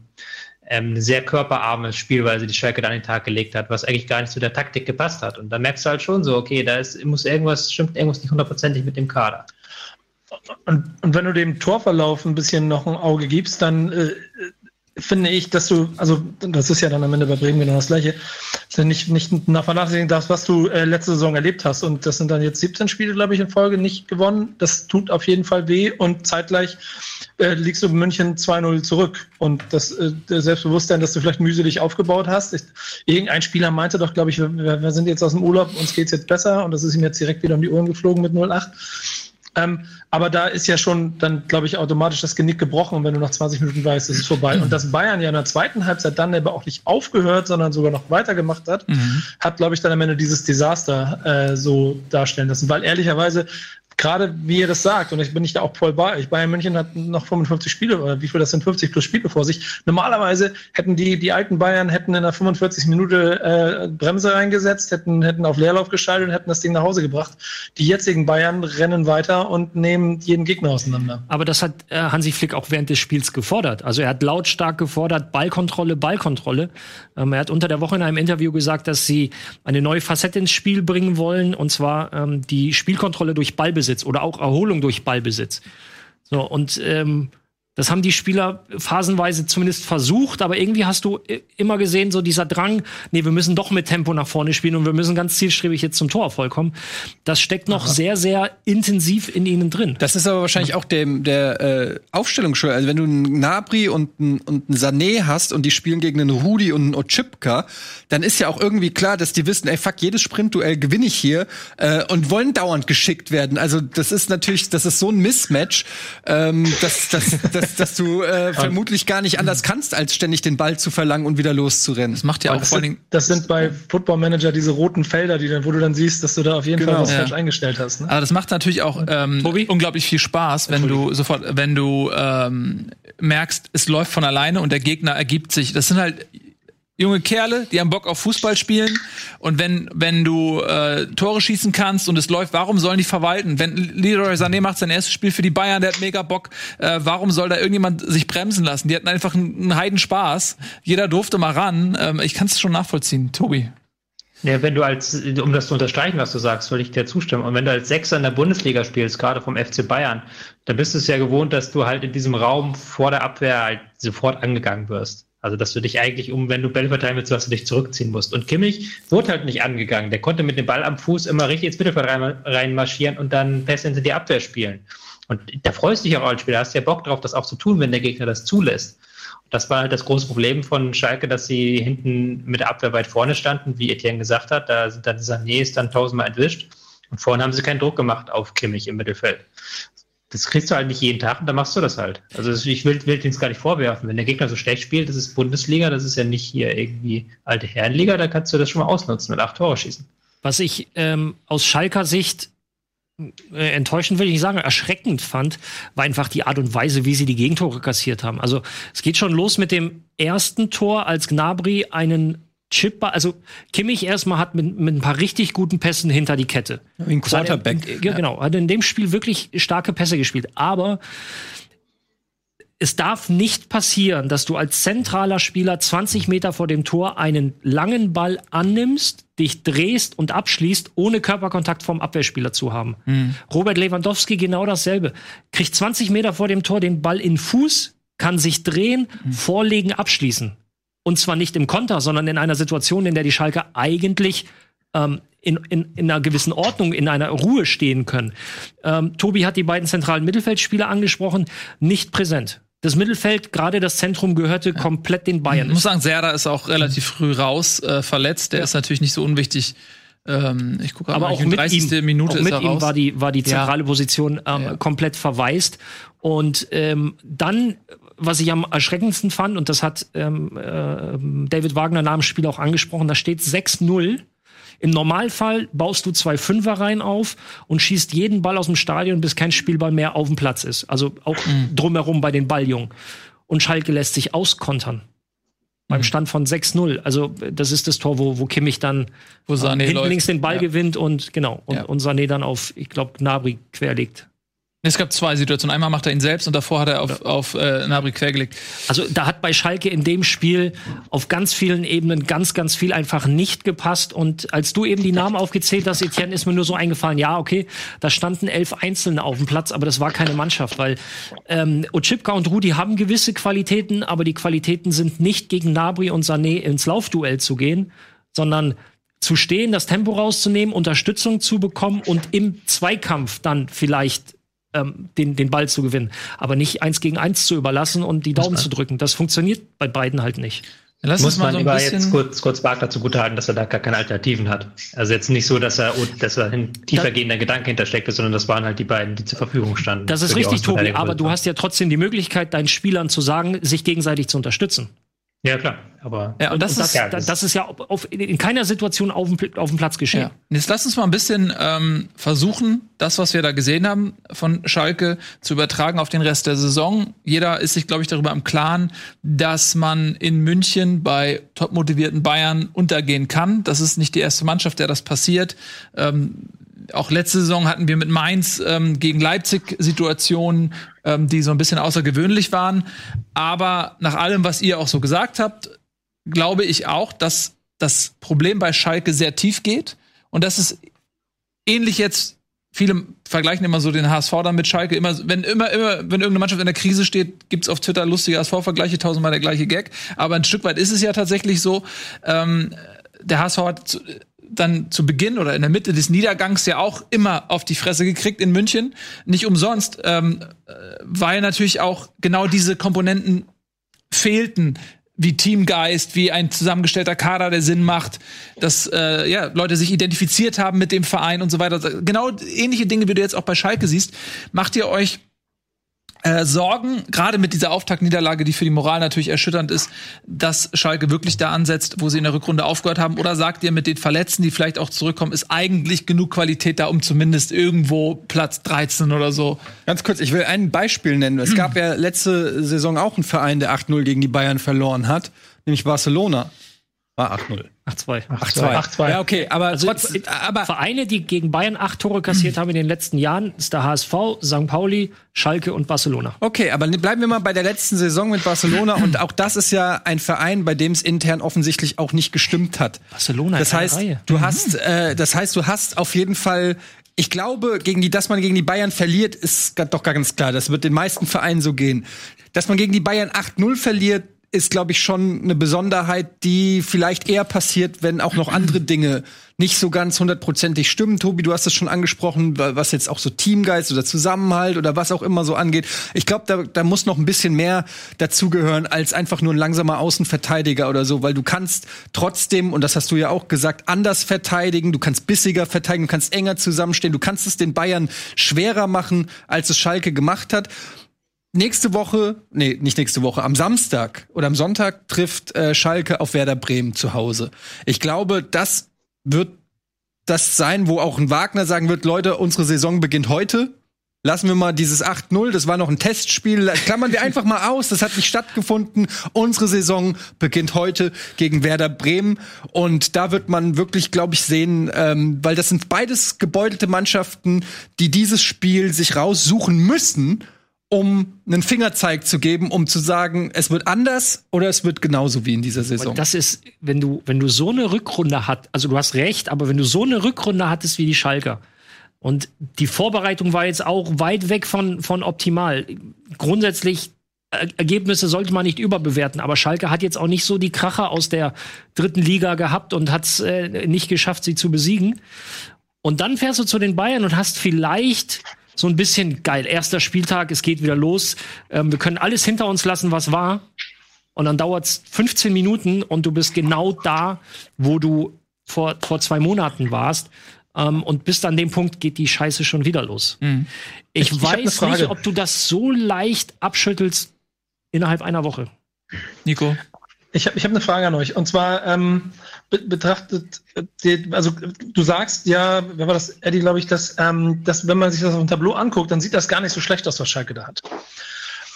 ähm, sehr körperarmes Spielweise die Schalke da an den Tag gelegt hat, was eigentlich gar nicht zu der Taktik gepasst hat. Und da merkst du halt schon so, okay, da ist, muss irgendwas, stimmt irgendwas nicht hundertprozentig mit dem Kader. Und, und wenn du dem Torverlauf ein bisschen noch ein Auge gibst, dann äh, finde ich, dass du, also das ist ja dann am Ende bei Bremen genau das Gleiche, dass nicht, nicht nach vernachlässigen darfst, was du äh, letzte Saison erlebt hast. Und das sind dann jetzt 17 Spiele, glaube ich, in Folge nicht gewonnen. Das tut auf jeden Fall weh und zeitgleich äh, liegst du in München 2-0 zurück. Und das äh, Selbstbewusstsein, dass du vielleicht mühselig aufgebaut hast. Ich, irgendein Spieler meinte doch, glaube ich, wir, wir, sind jetzt aus dem Urlaub, uns geht's jetzt besser und das ist ihm jetzt direkt wieder um die Ohren geflogen mit 0-8. Ähm, aber da ist ja schon dann, glaube ich, automatisch das Genick gebrochen. Und wenn du nach 20 Minuten weißt, es ist vorbei. Und dass Bayern ja in der zweiten Halbzeit dann aber auch nicht aufgehört, sondern sogar noch weitergemacht hat, mhm. hat, glaube ich, dann am Ende dieses Desaster äh, so darstellen lassen. Weil ehrlicherweise gerade wie ihr das sagt, und ich bin nicht da auch voll bei euch, Bayern München hat noch 55 Spiele, oder wie viel das sind, 50 plus Spiele vor sich. Normalerweise hätten die, die alten Bayern hätten in der 45 Minute äh, Bremse reingesetzt, hätten, hätten auf Leerlauf geschaltet und hätten das Ding nach Hause gebracht. Die jetzigen Bayern rennen weiter und nehmen jeden Gegner auseinander. Aber das hat äh, Hansi Flick auch während des Spiels gefordert. Also er hat lautstark gefordert, Ballkontrolle, Ballkontrolle. Ähm, er hat unter der Woche in einem Interview gesagt, dass sie eine neue Facette ins Spiel bringen wollen, und zwar ähm, die Spielkontrolle durch Ballbesitz oder auch Erholung durch Ballbesitz. So, und ähm, das haben die Spieler phasenweise zumindest versucht, aber irgendwie hast du immer gesehen, so dieser Drang, nee, wir müssen doch mit Tempo nach vorne spielen und wir müssen ganz zielstrebig jetzt zum Torerfolg kommen. Das steckt noch Aha. sehr, sehr intensiv in ihnen drin. Das ist aber wahrscheinlich auch dem, der äh, Aufstellung schon. Also wenn du einen Nabri und einen, und einen Sané hast und die spielen gegen einen Rudi und einen Ochipka, dann ist ja auch irgendwie klar, dass die wissen, ey, fuck, jedes Sprintduell gewinne ich hier äh, und wollen dauernd geschickt werden. Also das ist natürlich, das ist so ein Mismatch, ähm, dass, dass, dass dass, dass du äh, vermutlich gar nicht anders kannst, als ständig den Ball zu verlangen und wieder loszurennen. Das macht ja auch vor allen Dingen. Das sind bei Football Manager diese roten Felder, die dann, wo du dann siehst, dass du da auf jeden genau. Fall was ja. falsch eingestellt hast. Ne? Aber das macht natürlich auch ähm, unglaublich viel Spaß, wenn du sofort, wenn du ähm, merkst, es läuft von alleine und der Gegner ergibt sich. Das sind halt junge Kerle, die haben Bock auf Fußball spielen. Und wenn, wenn du äh, Tore schießen kannst und es läuft, warum sollen die verwalten? Wenn Leroy Sané macht sein erstes Spiel für die Bayern, der hat mega Bock, äh, warum soll da irgendjemand sich bremsen lassen? Die hatten einfach einen, einen Heidenspaß. Jeder durfte mal ran. Ähm, ich kann es schon nachvollziehen. Tobi. Ja, wenn du als, um das zu unterstreichen, was du sagst, würde ich dir zustimmen. Und wenn du als Sechser in der Bundesliga spielst, gerade vom FC Bayern, dann bist du es ja gewohnt, dass du halt in diesem Raum vor der Abwehr halt sofort angegangen wirst. Also, dass du dich eigentlich um, wenn du Bälle verteilen willst, dass du dich zurückziehen musst. Und Kimmich wurde halt nicht angegangen. Der konnte mit dem Ball am Fuß immer richtig ins Mittelfeld reinmarschieren und dann Pässe hinter die Abwehr spielen. Und da freust du dich auch als Spieler, hast ja Bock drauf, das auch zu tun, wenn der Gegner das zulässt. Und das war halt das große Problem von Schalke, dass sie hinten mit der Abwehr weit vorne standen, wie Etienne gesagt hat. Da sind dann Sané ist dann tausendmal entwischt. Und vorne haben sie keinen Druck gemacht auf Kimmich im Mittelfeld das kriegst du halt nicht jeden Tag und dann machst du das halt. Also ich will, will es gar nicht vorwerfen. Wenn der Gegner so schlecht spielt, das ist Bundesliga, das ist ja nicht hier irgendwie alte Herrenliga, da kannst du das schon mal ausnutzen mit acht Tore schießen. Was ich ähm, aus Schalker Sicht äh, enttäuschend will ich nicht sagen, erschreckend fand, war einfach die Art und Weise, wie sie die Gegentore kassiert haben. Also es geht schon los mit dem ersten Tor, als Gnabry einen Chip, also Kimmich erstmal hat mit, mit ein paar richtig guten Pässen hinter die Kette. Ein Quarterback. Er, ja, genau. Hat in dem Spiel wirklich starke Pässe gespielt. Aber es darf nicht passieren, dass du als zentraler Spieler 20 Meter vor dem Tor einen langen Ball annimmst, dich drehst und abschließt, ohne Körperkontakt vom Abwehrspieler zu haben. Mhm. Robert Lewandowski genau dasselbe. Kriegt 20 Meter vor dem Tor den Ball in Fuß, kann sich drehen, mhm. vorlegen, abschließen. Und zwar nicht im Konter, sondern in einer Situation, in der die Schalker eigentlich ähm, in, in, in einer gewissen Ordnung, in einer Ruhe stehen können. Ähm, Tobi hat die beiden zentralen Mittelfeldspieler angesprochen, nicht präsent. Das Mittelfeld, gerade das Zentrum, gehörte ja. komplett den Bayern. Ich muss sagen, Serda ist auch relativ früh raus, äh, verletzt. Der ja. ist natürlich nicht so unwichtig. Ähm, ich gucke aber auch mit 30. ihm, Minute auch mit ihm war die war die zentrale ja. Position ähm, komplett verwaist und ähm, dann was ich am erschreckendsten fand, und das hat ähm, äh, David Wagner nach dem Spiel auch angesprochen, da steht 6-0. Im Normalfall baust du zwei Fünferreihen auf und schießt jeden Ball aus dem Stadion, bis kein Spielball mehr auf dem Platz ist. Also auch mhm. drumherum bei den Balljungen. Und Schalke lässt sich auskontern. Beim mhm. Stand von 6-0. Also, das ist das Tor, wo, wo Kimmich dann wo Sané hinten läuft. links den Ball ja. gewinnt und genau. Und, ja. und Sané dann auf, ich glaube, Gnabry querlegt. Es gab zwei Situationen. Einmal macht er ihn selbst und davor hat er auf, auf äh, Nabri quergelegt. Also da hat bei Schalke in dem Spiel auf ganz vielen Ebenen ganz, ganz viel einfach nicht gepasst. Und als du eben die Namen aufgezählt hast, Etienne, ist mir nur so eingefallen, ja, okay, da standen elf Einzelne auf dem Platz, aber das war keine Mannschaft, weil ähm, Ochipka und Rudi haben gewisse Qualitäten, aber die Qualitäten sind nicht gegen Nabri und Sané ins Laufduell zu gehen, sondern zu stehen, das Tempo rauszunehmen, Unterstützung zu bekommen und im Zweikampf dann vielleicht ähm, den, den Ball zu gewinnen. Aber nicht eins gegen eins zu überlassen und die Daumen zu drücken. Das funktioniert bei beiden halt nicht. Lass Muss man so lieber jetzt kurz, kurz Wagner zugutehalten, dass er da gar keine Alternativen hat. Also jetzt nicht so, dass er, dass er ein tiefergehender Gedanke hintersteckt ist, sondern das waren halt die beiden, die zur Verfügung standen. Das ist richtig, Tobi, aber du hast ja trotzdem die Möglichkeit, deinen Spielern zu sagen, sich gegenseitig zu unterstützen. Ja, klar. Aber Ja, und das ist das, das, das ist ja auf, in keiner Situation auf dem, auf dem Platz geschehen. Ja. Und Jetzt lass uns mal ein bisschen ähm, versuchen, das, was wir da gesehen haben von Schalke, zu übertragen auf den Rest der Saison. Jeder ist sich, glaube ich, darüber im Klaren, dass man in München bei top motivierten Bayern untergehen kann. Das ist nicht die erste Mannschaft, der das passiert. Ähm, auch letzte Saison hatten wir mit Mainz ähm, gegen Leipzig Situationen, ähm, die so ein bisschen außergewöhnlich waren. Aber nach allem, was ihr auch so gesagt habt, glaube ich auch, dass das Problem bei Schalke sehr tief geht. Und dass es ähnlich jetzt viele vergleichen immer so den HSV dann mit Schalke. Immer wenn immer immer wenn irgendeine Mannschaft in der Krise steht gibt's auf Twitter lustige HSV Vergleiche tausendmal der gleiche Gag. Aber ein Stück weit ist es ja tatsächlich so. Ähm, der HSV hat dann zu Beginn oder in der Mitte des Niedergangs ja auch immer auf die Fresse gekriegt in München nicht umsonst ähm, äh, weil natürlich auch genau diese Komponenten fehlten wie Teamgeist, wie ein zusammengestellter Kader, der Sinn macht, dass äh, ja, Leute sich identifiziert haben mit dem Verein und so weiter. Genau ähnliche Dinge, wie du jetzt auch bei Schalke siehst. Macht ihr euch äh, Sorgen, gerade mit dieser Auftaktniederlage, die für die Moral natürlich erschütternd ist, dass Schalke wirklich da ansetzt, wo sie in der Rückrunde aufgehört haben? Oder sagt ihr, mit den Verletzten, die vielleicht auch zurückkommen, ist eigentlich genug Qualität da, um zumindest irgendwo Platz 13 oder so? Ganz kurz, ich will ein Beispiel nennen. Es gab ja letzte Saison auch einen Verein, der 8-0 gegen die Bayern verloren hat, nämlich Barcelona. War 8-0. 8-2. 8-2. 8-2. Ja, okay, aber Also trotz, aber Vereine, die gegen Bayern acht Tore kassiert haben in den letzten Jahren, ist der HSV, St. Pauli, Schalke und Barcelona. Okay, aber ne- bleiben wir mal bei der letzten Saison mit Barcelona und auch das ist ja ein Verein, bei dem es intern offensichtlich auch nicht gestimmt hat. Barcelona Das heißt, Reihe. du hast, äh, das heißt, du hast auf jeden Fall. Ich glaube, gegen die, dass man gegen die Bayern verliert, ist doch ganz klar. Das wird den meisten Vereinen so gehen. Dass man gegen die Bayern 8-0 verliert, ist, glaube ich, schon eine Besonderheit, die vielleicht eher passiert, wenn auch noch andere Dinge nicht so ganz hundertprozentig stimmen. Tobi, du hast es schon angesprochen, wa- was jetzt auch so Teamgeist oder Zusammenhalt oder was auch immer so angeht. Ich glaube, da, da muss noch ein bisschen mehr dazugehören als einfach nur ein langsamer Außenverteidiger oder so, weil du kannst trotzdem, und das hast du ja auch gesagt, anders verteidigen, du kannst bissiger verteidigen, du kannst enger zusammenstehen, du kannst es den Bayern schwerer machen, als es Schalke gemacht hat nächste Woche, nee, nicht nächste Woche, am Samstag oder am Sonntag trifft äh, Schalke auf Werder Bremen zu Hause. Ich glaube, das wird das sein, wo auch ein Wagner sagen wird, Leute, unsere Saison beginnt heute. Lassen wir mal dieses 8-0, das war noch ein Testspiel, klammern wir einfach mal aus, das hat nicht stattgefunden. Unsere Saison beginnt heute gegen Werder Bremen und da wird man wirklich, glaube ich, sehen, ähm, weil das sind beides gebeutelte Mannschaften, die dieses Spiel sich raussuchen müssen, um einen Fingerzeig zu geben, um zu sagen, es wird anders oder es wird genauso wie in dieser Saison. Und das ist, wenn du, wenn du so eine Rückrunde hat, also du hast recht, aber wenn du so eine Rückrunde hattest wie die Schalker und die Vorbereitung war jetzt auch weit weg von, von optimal. Grundsätzlich äh, Ergebnisse sollte man nicht überbewerten, aber Schalke hat jetzt auch nicht so die Kracher aus der dritten Liga gehabt und hat es äh, nicht geschafft, sie zu besiegen. Und dann fährst du zu den Bayern und hast vielleicht so ein bisschen geil. Erster Spieltag, es geht wieder los. Ähm, wir können alles hinter uns lassen, was war. Und dann dauert's 15 Minuten und du bist genau da, wo du vor, vor zwei Monaten warst. Ähm, und bis an dem Punkt geht die Scheiße schon wieder los. Ich, Ich- ich weiß nicht, ob du das so leicht abschüttelst innerhalb einer Woche. Nico? Ich habe ich hab eine Frage an euch. Und zwar ähm, be betrachtet, äh, also du sagst ja, wer war das, Eddie, glaube ich, dass, ähm, dass wenn man sich das auf dem Tableau anguckt, dann sieht das gar nicht so schlecht aus, was Schalke da hat.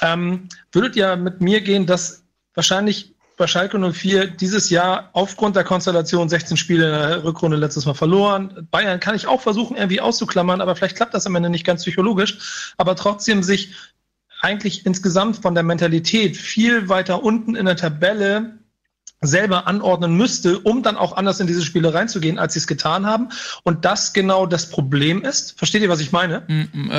Ähm, würdet ihr mit mir gehen, dass wahrscheinlich bei Schalke 04 dieses Jahr aufgrund der Konstellation 16 Spiele in der Rückrunde letztes Mal verloren. Bayern kann ich auch versuchen, irgendwie auszuklammern, aber vielleicht klappt das am Ende nicht ganz psychologisch. Aber trotzdem sich eigentlich insgesamt von der Mentalität viel weiter unten in der Tabelle selber anordnen müsste, um dann auch anders in diese Spiele reinzugehen, als sie es getan haben. Und das genau das Problem ist. Versteht ihr, was ich meine? Mm, äh,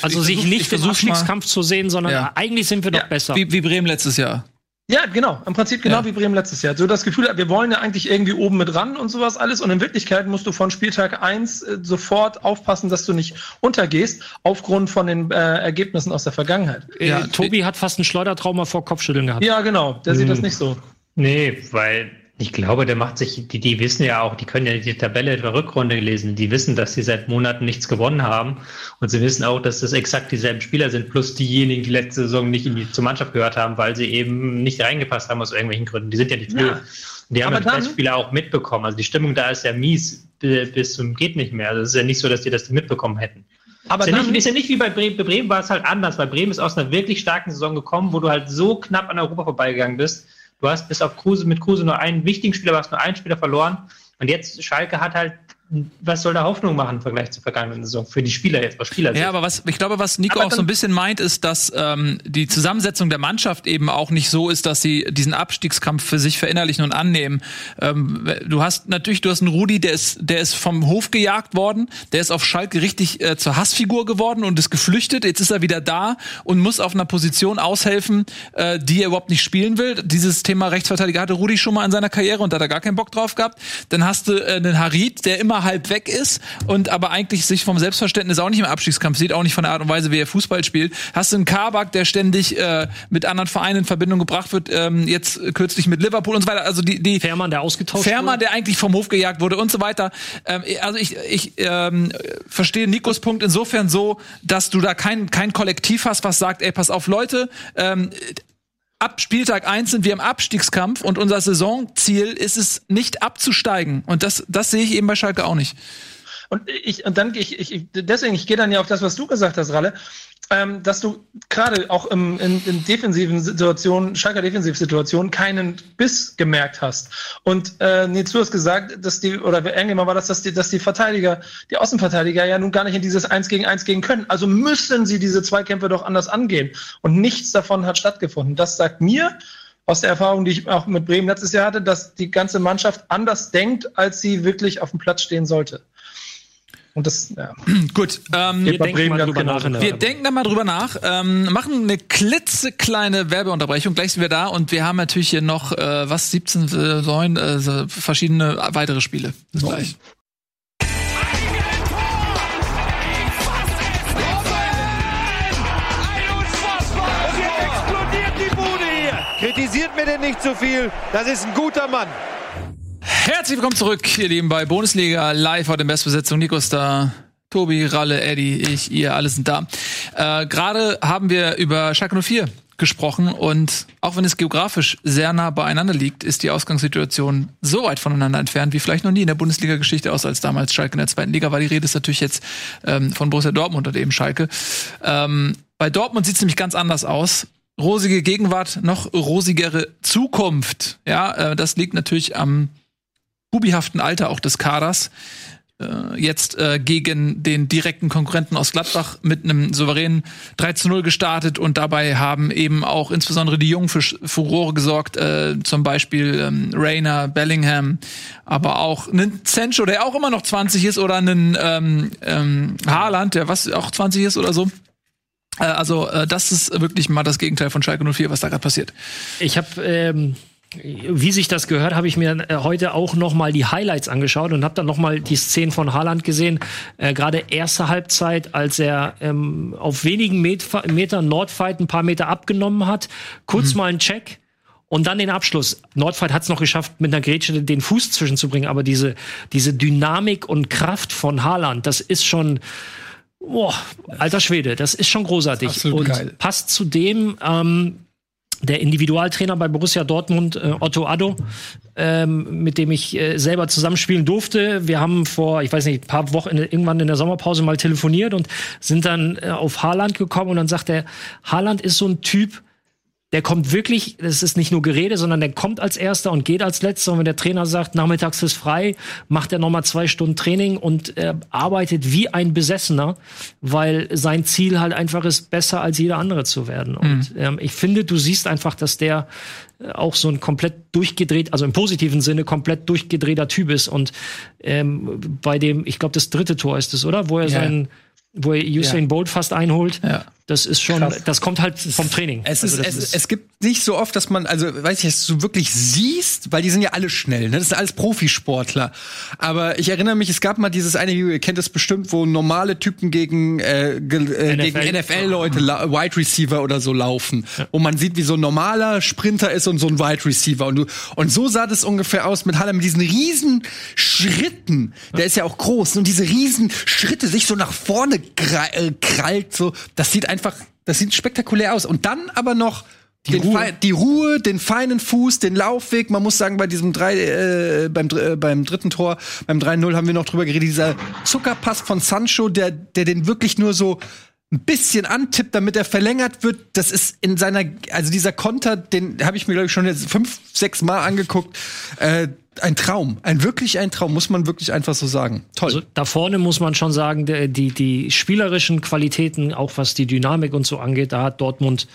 Also ich sich versuch- nicht versuch's mal. Abstiegskampf zu sehen, sondern Ja. eigentlich sind wir doch Ja, besser. Wie, wie Bremen letztes Jahr. Ja, genau. Im Prinzip genau Ja. wie Bremen letztes Jahr. So das Gefühl, wir wollen ja eigentlich irgendwie oben mit ran und sowas alles. Und in Wirklichkeit musst du von Spieltag eins äh, sofort aufpassen, dass du nicht untergehst, aufgrund von den äh, Ergebnissen aus der Vergangenheit. Ja, Tobi hat fast ein Schleudertrauma vor Kopfschütteln gehabt. Ja, genau. Der sieht Hm. das nicht so. Nee, weil Ich glaube, der macht sich, die, die wissen ja auch, die können ja die Tabelle der Rückrunde lesen, die wissen, dass sie seit Monaten nichts gewonnen haben und sie wissen auch, dass das exakt dieselben Spieler sind, plus diejenigen, die letzte Saison nicht in die, zur Mannschaft gehört haben, weil sie eben nicht reingepasst haben aus irgendwelchen Gründen. Die sind ja nicht blöd. Ja. Die haben Aber ja die Spieler auch mitbekommen. Also die Stimmung da ist ja mies bi- bis zum geht nicht mehr. Also es ist ja nicht so, dass die das mitbekommen hätten. Aber ist, ja dann, nicht, ist ja nicht wie bei Bremen. Bei Bremen war es halt anders. Bei Bremen ist aus einer wirklich starken Saison gekommen, wo du halt so knapp an Europa vorbeigegangen bist. Du hast bis auf Kruse mit Kruse nur einen wichtigen Spieler, du hast nur einen Spieler verloren. Und jetzt Schalke hat halt, was soll da Hoffnung machen im Vergleich zur vergangenen Saison? Für die Spieler jetzt, aus Spieler. Ja, aber was ich glaube, was Nico auch so ein bisschen meint, ist, dass ähm, die Zusammensetzung der Mannschaft eben auch nicht so ist, dass sie diesen Abstiegskampf für sich verinnerlichen und annehmen. Ähm, du hast natürlich, du hast einen Rudi, der ist, der ist vom Hof gejagt worden, der ist auf Schalke richtig äh, zur Hassfigur geworden und ist geflüchtet. Jetzt ist er wieder da und muss auf einer Position aushelfen, äh, die er überhaupt nicht spielen will. Dieses Thema Rechtsverteidiger hatte Rudi schon mal in seiner Karriere und da hat er gar keinen Bock drauf gehabt. Dann hast du äh, einen Harid, der immer halb weg ist und aber eigentlich sich vom Selbstverständnis auch nicht im Abstiegskampf sieht, auch nicht von der Art und Weise, wie er Fußball spielt. Hast du einen Kabak, der ständig äh, mit anderen Vereinen in Verbindung gebracht wird, ähm, jetzt kürzlich mit Liverpool und so weiter. Also die, die Fährmann, der ausgetauscht Fährmann, der eigentlich vom Hof gejagt wurde und so weiter. Ähm, also ich, ich ähm, verstehe Nikos Punkt insofern so, dass du da kein, kein Kollektiv hast, was sagt, ey, pass auf, Leute, ähm, ab Spieltag 1 sind wir im Abstiegskampf und unser Saisonziel ist es, nicht abzusteigen. Und das, das sehe ich eben bei Schalke auch nicht. Und ich, und dann ich, ich, deswegen, ich gehe dann ja auf das, was du gesagt hast, Ralle, ähm, dass du gerade auch im, in, in defensiven Situationen, Schalker Defensivsituationen, keinen Biss gemerkt hast. Und äh, du hast gesagt, dass die, oder irgendjemand war das, dass die, dass die Verteidiger, die Außenverteidiger ja nun gar nicht in dieses Eins gegen Eins gehen können. Also müssen sie diese Zweikämpfe doch anders angehen. Und nichts davon hat stattgefunden. Das sagt mir, aus der Erfahrung, die ich auch mit Bremen letztes Jahr hatte, dass die ganze Mannschaft anders denkt, als sie wirklich auf dem Platz stehen sollte. Und das, ja. Gut, ähm, bei denken mal drüber genauso. nach Wir denken da mal drüber nach, ähm, machen eine klitzekleine Werbeunterbrechung. Gleich sind wir da und wir haben natürlich hier noch, äh, was, 17, äh, 9, äh, so verschiedene weitere Spiele. Bis gleich. Und jetzt explodiert die Bude hier. Kritisiert mir denn nicht zu viel. Das ist ein guter Mann. Herzlich willkommen zurück, ihr Lieben, bei Bundesliga live heute in Bestbesetzung. Nico ist da, Tobi, Ralle, Eddie, ich, ihr, alle sind da. Äh, Gerade haben wir über Schalke 04 gesprochen und auch wenn es geografisch sehr nah beieinander liegt, ist die Ausgangssituation so weit voneinander entfernt wie vielleicht noch nie in der Bundesliga-Geschichte, außer als damals Schalke in der zweiten Liga war. Die Rede ist natürlich jetzt ähm, von Borussia Dortmund oder eben Schalke. Ähm, bei Dortmund sieht es nämlich ganz anders aus. Rosige Gegenwart, noch rosigere Zukunft. Ja, äh, das liegt natürlich am bubihaften Alter auch des Kaders. Äh, jetzt äh, gegen den direkten Konkurrenten aus Gladbach mit einem souveränen 3 zu 0 gestartet und dabei haben eben auch insbesondere die Jungen für Furore gesorgt, äh, zum Beispiel ähm, Rainer, Bellingham, aber auch einen Sancho, der auch immer noch 20 ist oder einen ähm, ähm, Haaland, der was auch 20 ist oder so. Äh, also äh, das ist wirklich mal das Gegenteil von Schalke 04, was da gerade passiert. Ich habe, ähm, wie sich das gehört, habe ich mir äh, heute auch noch mal die Highlights angeschaut und habe dann noch mal die Szenen von Haaland gesehen. Äh, Gerade erste Halbzeit, als er ähm, auf wenigen Met Metern Nordfight ein paar Meter abgenommen hat, kurz mal einen Check. Und dann den Abschluss. Nordfight hat es noch geschafft, mit einer Grätsche den Fuß zwischenzubringen, aber diese, diese Dynamik und Kraft von Haaland, das ist schon, boah, alter Schwede, das ist schon großartig. Absolut und geil. passt zu dem, ähm, der Individualtrainer bei Borussia Dortmund, äh, Otto Addo, ähm, mit dem ich äh, selber zusammenspielen durfte. Wir haben vor, ich weiß nicht, ein paar Wochen irgendwann in der Sommerpause mal telefoniert und sind dann äh, auf Haaland gekommen und dann sagt er, Haaland ist so ein Typ, der kommt wirklich, das ist nicht nur Gerede, sondern der kommt als Erster und geht als Letzter. Und wenn der Trainer sagt, nachmittags ist frei, macht er nochmal zwei Stunden Training und äh, arbeitet wie ein Besessener, weil sein Ziel halt einfach ist, besser als jeder andere zu werden. Und ähm, ich finde, du siehst einfach, dass der äh, auch so ein komplett durchgedreht, also im positiven Sinne komplett durchgedrehter Typ ist. Und ähm, bei dem, ich glaube, das dritte Tor ist es, oder? Wo er Ja. seinen, wo er Usain Bolt fast einholt. Ja. Das ist schon, Krass. das kommt halt vom Training. Es, Also ist, das es, es gibt nicht so oft, dass man, also weiß ich, dass du wirklich siehst, weil die sind ja alle schnell, ne? Das sind alles Profisportler. Aber ich erinnere mich, es gab mal dieses eine Video, ihr kennt es bestimmt, wo normale Typen gegen, äh, äh, NFL. gegen NFL-Leute, la- Wide Receiver oder so laufen. Wo man sieht, wie so ein normaler Sprinter ist und so ein Wide Receiver. Und, du, und so sah das ungefähr aus mit Haller, mit diesen riesen Schritten. Der ist ja auch groß. Und diese riesen Schritte sich so nach vorne äh, krallt, so. Das sieht einfach, das sieht spektakulär aus. Und dann aber noch die, Ruhe. Die Ruhe, den feinen Fuß, den Laufweg. Man muss sagen, bei diesem drei, äh, beim, äh, beim dritten Tor, beim 3-0 haben wir noch drüber geredet, dieser Zuckerpass von Sancho, der, der den wirklich nur so ein bisschen antippt, damit er verlängert wird. Das ist in seiner, also dieser Konter, den habe ich mir, glaube ich, schon jetzt fünf, sechs Mal angeguckt. Äh, ein Traum. Ein wirklich ein Traum, muss man wirklich einfach so sagen. Toll. Also da vorne muss man schon sagen, die, die spielerischen Qualitäten, auch was die Dynamik und so angeht, da hat Dortmund,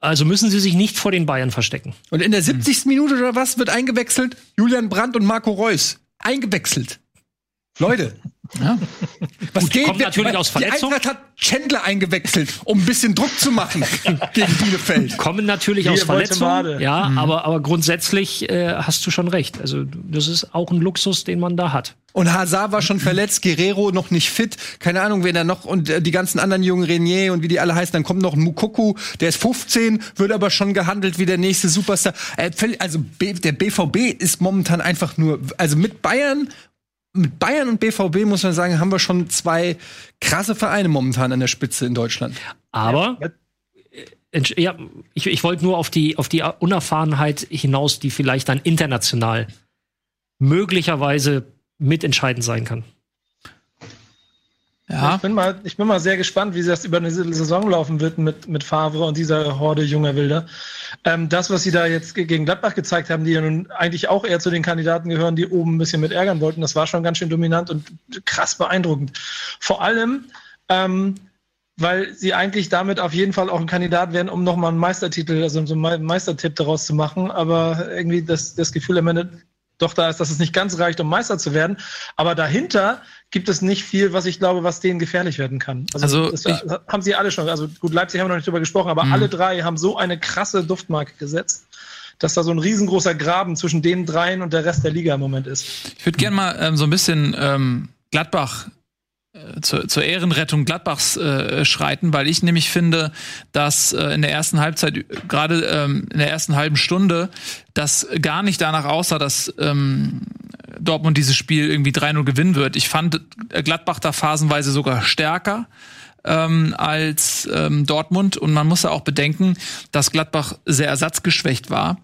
also müssen sie sich nicht vor den Bayern verstecken. Und in der 70. Minute oder was wird eingewechselt? Julian Brandt und Marco Reus. Eingewechselt. Leute. Was geht? kommt natürlich aus Verletzung. Die Eintracht hat Chandler eingewechselt, um ein bisschen Druck zu machen gegen Bielefeld. Kommen natürlich aus wollte Verletzungen, Made. ja, aber, aber grundsätzlich äh, hast du schon recht. Also das ist auch ein Luxus, den man da hat. Und Hazard war schon verletzt, Guerrero noch nicht fit. Keine Ahnung, wer da noch und äh, die ganzen anderen jungen Renier und wie die alle heißen. Dann kommt noch ein Mukoku, der ist 15, wird aber schon gehandelt wie der nächste Superstar. Äh, also B, der BVB ist momentan einfach nur, also mit Bayern, mit Bayern und BVB muss man sagen, haben wir schon zwei krasse Vereine momentan an der Spitze in Deutschland. Aber äh, ja, ich, ich wollte nur auf die, auf die Unerfahrenheit hinaus, die vielleicht dann international möglicherweise mitentscheidend sein kann. Ja. Ich, bin mal, ich bin mal sehr gespannt, wie das über eine Saison laufen wird mit, mit Favre und dieser Horde junger Wilder. Ähm, das, was sie da jetzt ge- gegen Gladbach gezeigt haben, die ja nun eigentlich auch eher zu den Kandidaten gehören, die oben ein bisschen mit ärgern wollten, das war schon ganz schön dominant und krass beeindruckend. Vor allem, ähm, weil sie eigentlich damit auf jeden Fall auch ein Kandidat wären, um nochmal einen Meistertitel, also so einen Me- Meistertipp daraus zu machen. Aber irgendwie das, das Gefühl am Ende doch da ist, dass es nicht ganz reicht, um Meister zu werden. Aber dahinter gibt es nicht viel, was ich glaube, was denen gefährlich werden kann. Also das ich- haben sie alle schon. Also gut, Leipzig haben wir noch nicht drüber gesprochen, aber alle drei haben so eine krasse Duftmarke gesetzt, dass da so ein riesengroßer Graben zwischen den dreien und der Rest der Liga im Moment ist. Ich würde gerne mal ähm, so ein bisschen ähm, Gladbach zur, zur Ehrenrettung Gladbachs äh, schreiten, weil ich nämlich finde, dass äh, in der ersten Halbzeit, gerade ähm, in der ersten halben Stunde, das gar nicht danach aussah, dass ähm, Dortmund dieses Spiel irgendwie 3-0 gewinnen wird. Ich fand äh, Gladbach da phasenweise sogar stärker ähm, als ähm, Dortmund. Und man muss ja auch bedenken, dass Gladbach sehr ersatzgeschwächt war.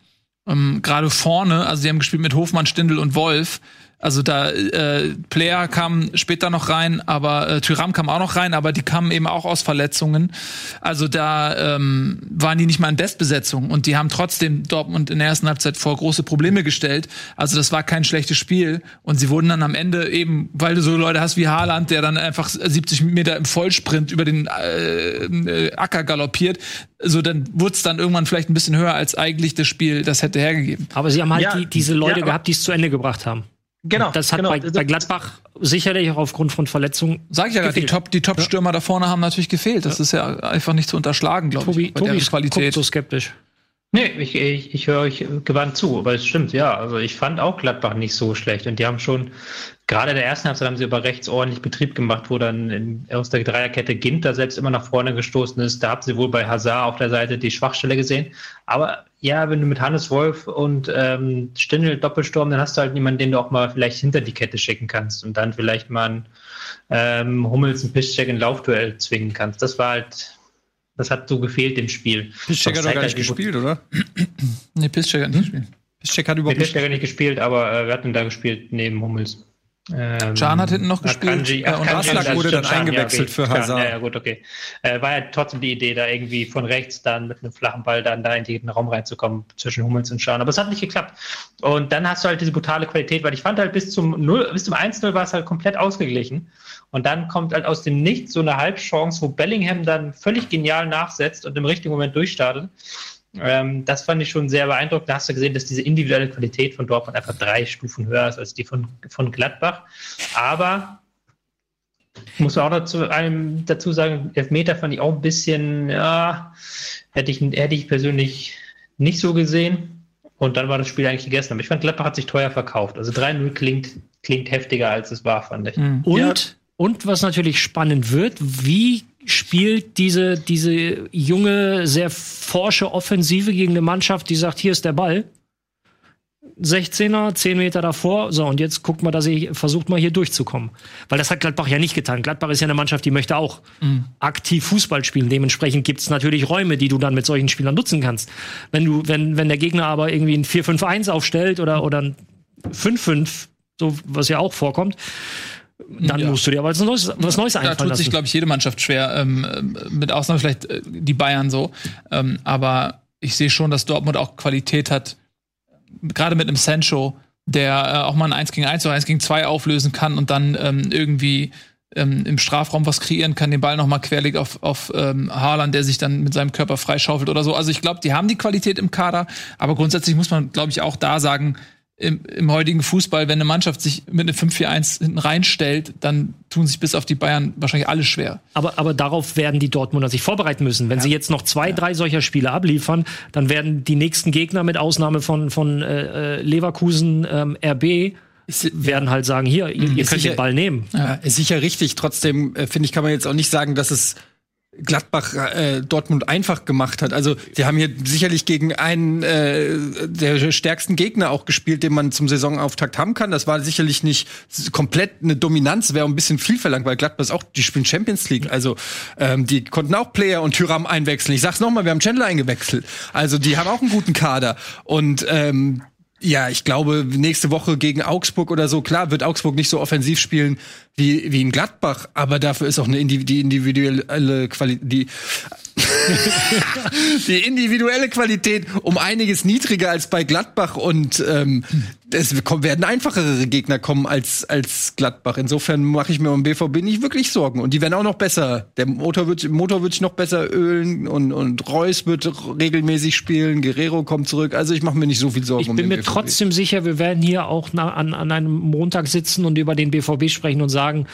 Ähm, Gerade vorne, also sie haben gespielt mit Hofmann, Stindl und Wolf. Also da äh, Player kam später noch rein, aber äh, Tyram kam auch noch rein, aber die kamen eben auch aus Verletzungen. Also da ähm, waren die nicht mal in Bestbesetzung und die haben trotzdem Dortmund in der ersten Halbzeit vor große Probleme gestellt. Also das war kein schlechtes Spiel und sie wurden dann am Ende eben, weil du so Leute hast wie Haaland, der dann einfach 70 Meter im Vollsprint über den äh, äh, Acker galoppiert, so dann wurde es dann irgendwann vielleicht ein bisschen höher als eigentlich das Spiel das hätte hergegeben. Aber sie haben halt Ja, die, diese Leute ja, gehabt, die es zu Ende gebracht haben. Genau. Das hat genau. bei, bei Gladbach sicherlich auch aufgrund von Verletzungen. Sag ich ja gerade, die gefehlt. Top, die Top-Stürmer da vorne haben natürlich gefehlt. Das ist ja einfach nicht zu unterschlagen, glaube ich, bei Tobi guckt Qualität. so skeptisch. Nee, ich, ich, ich höre euch gewandt zu, aber es stimmt, ja. Also ich fand auch Gladbach nicht so schlecht und die haben schon, gerade in der ersten Halbzeit haben sie über rechts ordentlich Betrieb gemacht, wo dann in, aus der Dreierkette Ginter selbst immer nach vorne gestoßen ist. Da haben sie wohl bei Hazard auf der Seite die Schwachstelle gesehen. Aber ja, wenn du mit Hannes Wolf und ähm, Stindl Doppelsturm, dann hast du halt niemanden, den du auch mal vielleicht hinter die Kette schicken kannst und dann vielleicht mal einen ähm, Hummels einen Piszczek in Laufduell zwingen kannst. Das war halt, das hat so gefehlt im Spiel. Piszczek hat doch gar nicht gespielt, oder? Nee, Piszczek hat nicht gespielt. Piszczek hat Nee, überhaupt Piszczek hat nicht gespielt, aber äh, wer hat denn da gespielt neben Hummels? Ähm, Can hat hinten noch gespielt, Akanji, äh, und Akanji, Aslak wurde dann Can, eingewechselt für klar, Hazard. Ja, ja, gut, okay. Äh, war ja trotzdem die Idee, da irgendwie von rechts dann mit einem flachen Ball dann da in den Raum reinzukommen zwischen Hummels und Can. Aber es hat nicht geklappt. Und dann hast du halt diese brutale Qualität, weil ich fand halt bis zum 0, bis zum 1-0 war es halt komplett ausgeglichen. Und dann kommt halt aus dem Nichts so eine Halbchance, wo Bellingham dann völlig genial nachsetzt und im richtigen Moment durchstartet. Ähm, das fand ich schon sehr beeindruckend. Da hast du gesehen, dass diese individuelle Qualität von Dortmund einfach drei Stufen höher ist als die von, von Gladbach. Aber Muss man auch dazu, einem, dazu sagen, Elfmeter fand ich auch ein bisschen, ja, hätte ich, hätte ich persönlich nicht so gesehen. Und dann war das Spiel eigentlich gegessen. Aber ich fand, Gladbach hat sich teuer verkauft. Also 3-0 klingt, klingt heftiger, als es war, fand ich. Und, Ja. und was natürlich spannend wird, wie spielt diese, diese junge, sehr forsche Offensive gegen eine Mannschaft, die sagt, hier ist der Ball. 16er, 10 Meter davor. So, und jetzt guckt mal, dass ihr versucht mal hier durchzukommen. Weil das hat Gladbach ja nicht getan. Gladbach ist ja eine Mannschaft, die möchte auch aktiv Fußball spielen. Dementsprechend gibt es natürlich Räume, die du dann mit solchen Spielern nutzen kannst. Wenn du, wenn, wenn der Gegner aber irgendwie ein 4-5-1 aufstellt oder, oder ein 5-5, so was ja auch vorkommt, dann Ja. musst du dir aber was Neues, was Neues Da einfallen tut sich, glaube ich, jede Mannschaft schwer, ähm, ähm, mit Ausnahme vielleicht äh, die Bayern so. Ähm, aber ich sehe schon, dass Dortmund auch Qualität hat, gerade mit einem Sancho, der äh, auch mal ein 1 gegen 1 oder 1 gegen 2 auflösen kann und dann ähm, irgendwie ähm, im Strafraum was kreieren kann, den Ball noch mal querlegt auf, auf ähm, Haaland, der sich dann mit seinem Körper freischaufelt oder so. Also ich glaube, die haben die Qualität im Kader, aber grundsätzlich muss man, glaube ich, auch da sagen, im, im heutigen Fußball, wenn eine Mannschaft sich mit einem 5-4-1 hinten reinstellt, dann tun sich bis auf die Bayern wahrscheinlich alle schwer. Aber, aber darauf werden die Dortmunder sich vorbereiten müssen. Wenn sie jetzt noch zwei, drei solcher Spiele abliefern, dann werden die nächsten Gegner mit Ausnahme von, von äh, äh, Leverkusen, ähm, RB, werden halt sagen, hier, ihr, ihr Ist könnt sicher- den Ball nehmen. Ja, ist sicher richtig. Trotzdem äh, finde ich, kann man jetzt auch nicht sagen, dass es Gladbach äh, Dortmund einfach gemacht hat. Also sie haben hier sicherlich gegen einen äh, der stärksten Gegner auch gespielt, den man zum Saisonauftakt haben kann. Das war sicherlich nicht komplett eine Dominanz, wäre ein bisschen viel verlangt, weil Gladbach ist auch, die spielen Champions League. Also ähm, die konnten auch Player und Tyram einwechseln. Ich sag's nochmal, wir haben Chandler eingewechselt. Also die haben auch einen guten Kader. Und ähm, ja, ich glaube, nächste Woche gegen Augsburg oder so, klar, wird Augsburg nicht so offensiv spielen wie, wie in Gladbach, aber dafür ist auch eine Indiv die individuelle Qualität, die, die individuelle Qualität um einiges niedriger als bei Gladbach und ähm, es werden einfachere Gegner kommen als, als Gladbach. Insofern mache ich mir um BVB nicht wirklich Sorgen. Und die werden auch noch besser. Der Motor wird, Motor wird sich noch besser ölen und, und Reus wird regelmäßig spielen. Guerrero kommt zurück. Also ich mache mir nicht so viel Sorgen Ich um bin den mir BVB. trotzdem sicher, wir werden hier auch na, an, an einem Montag sitzen und über den BVB sprechen und sagen,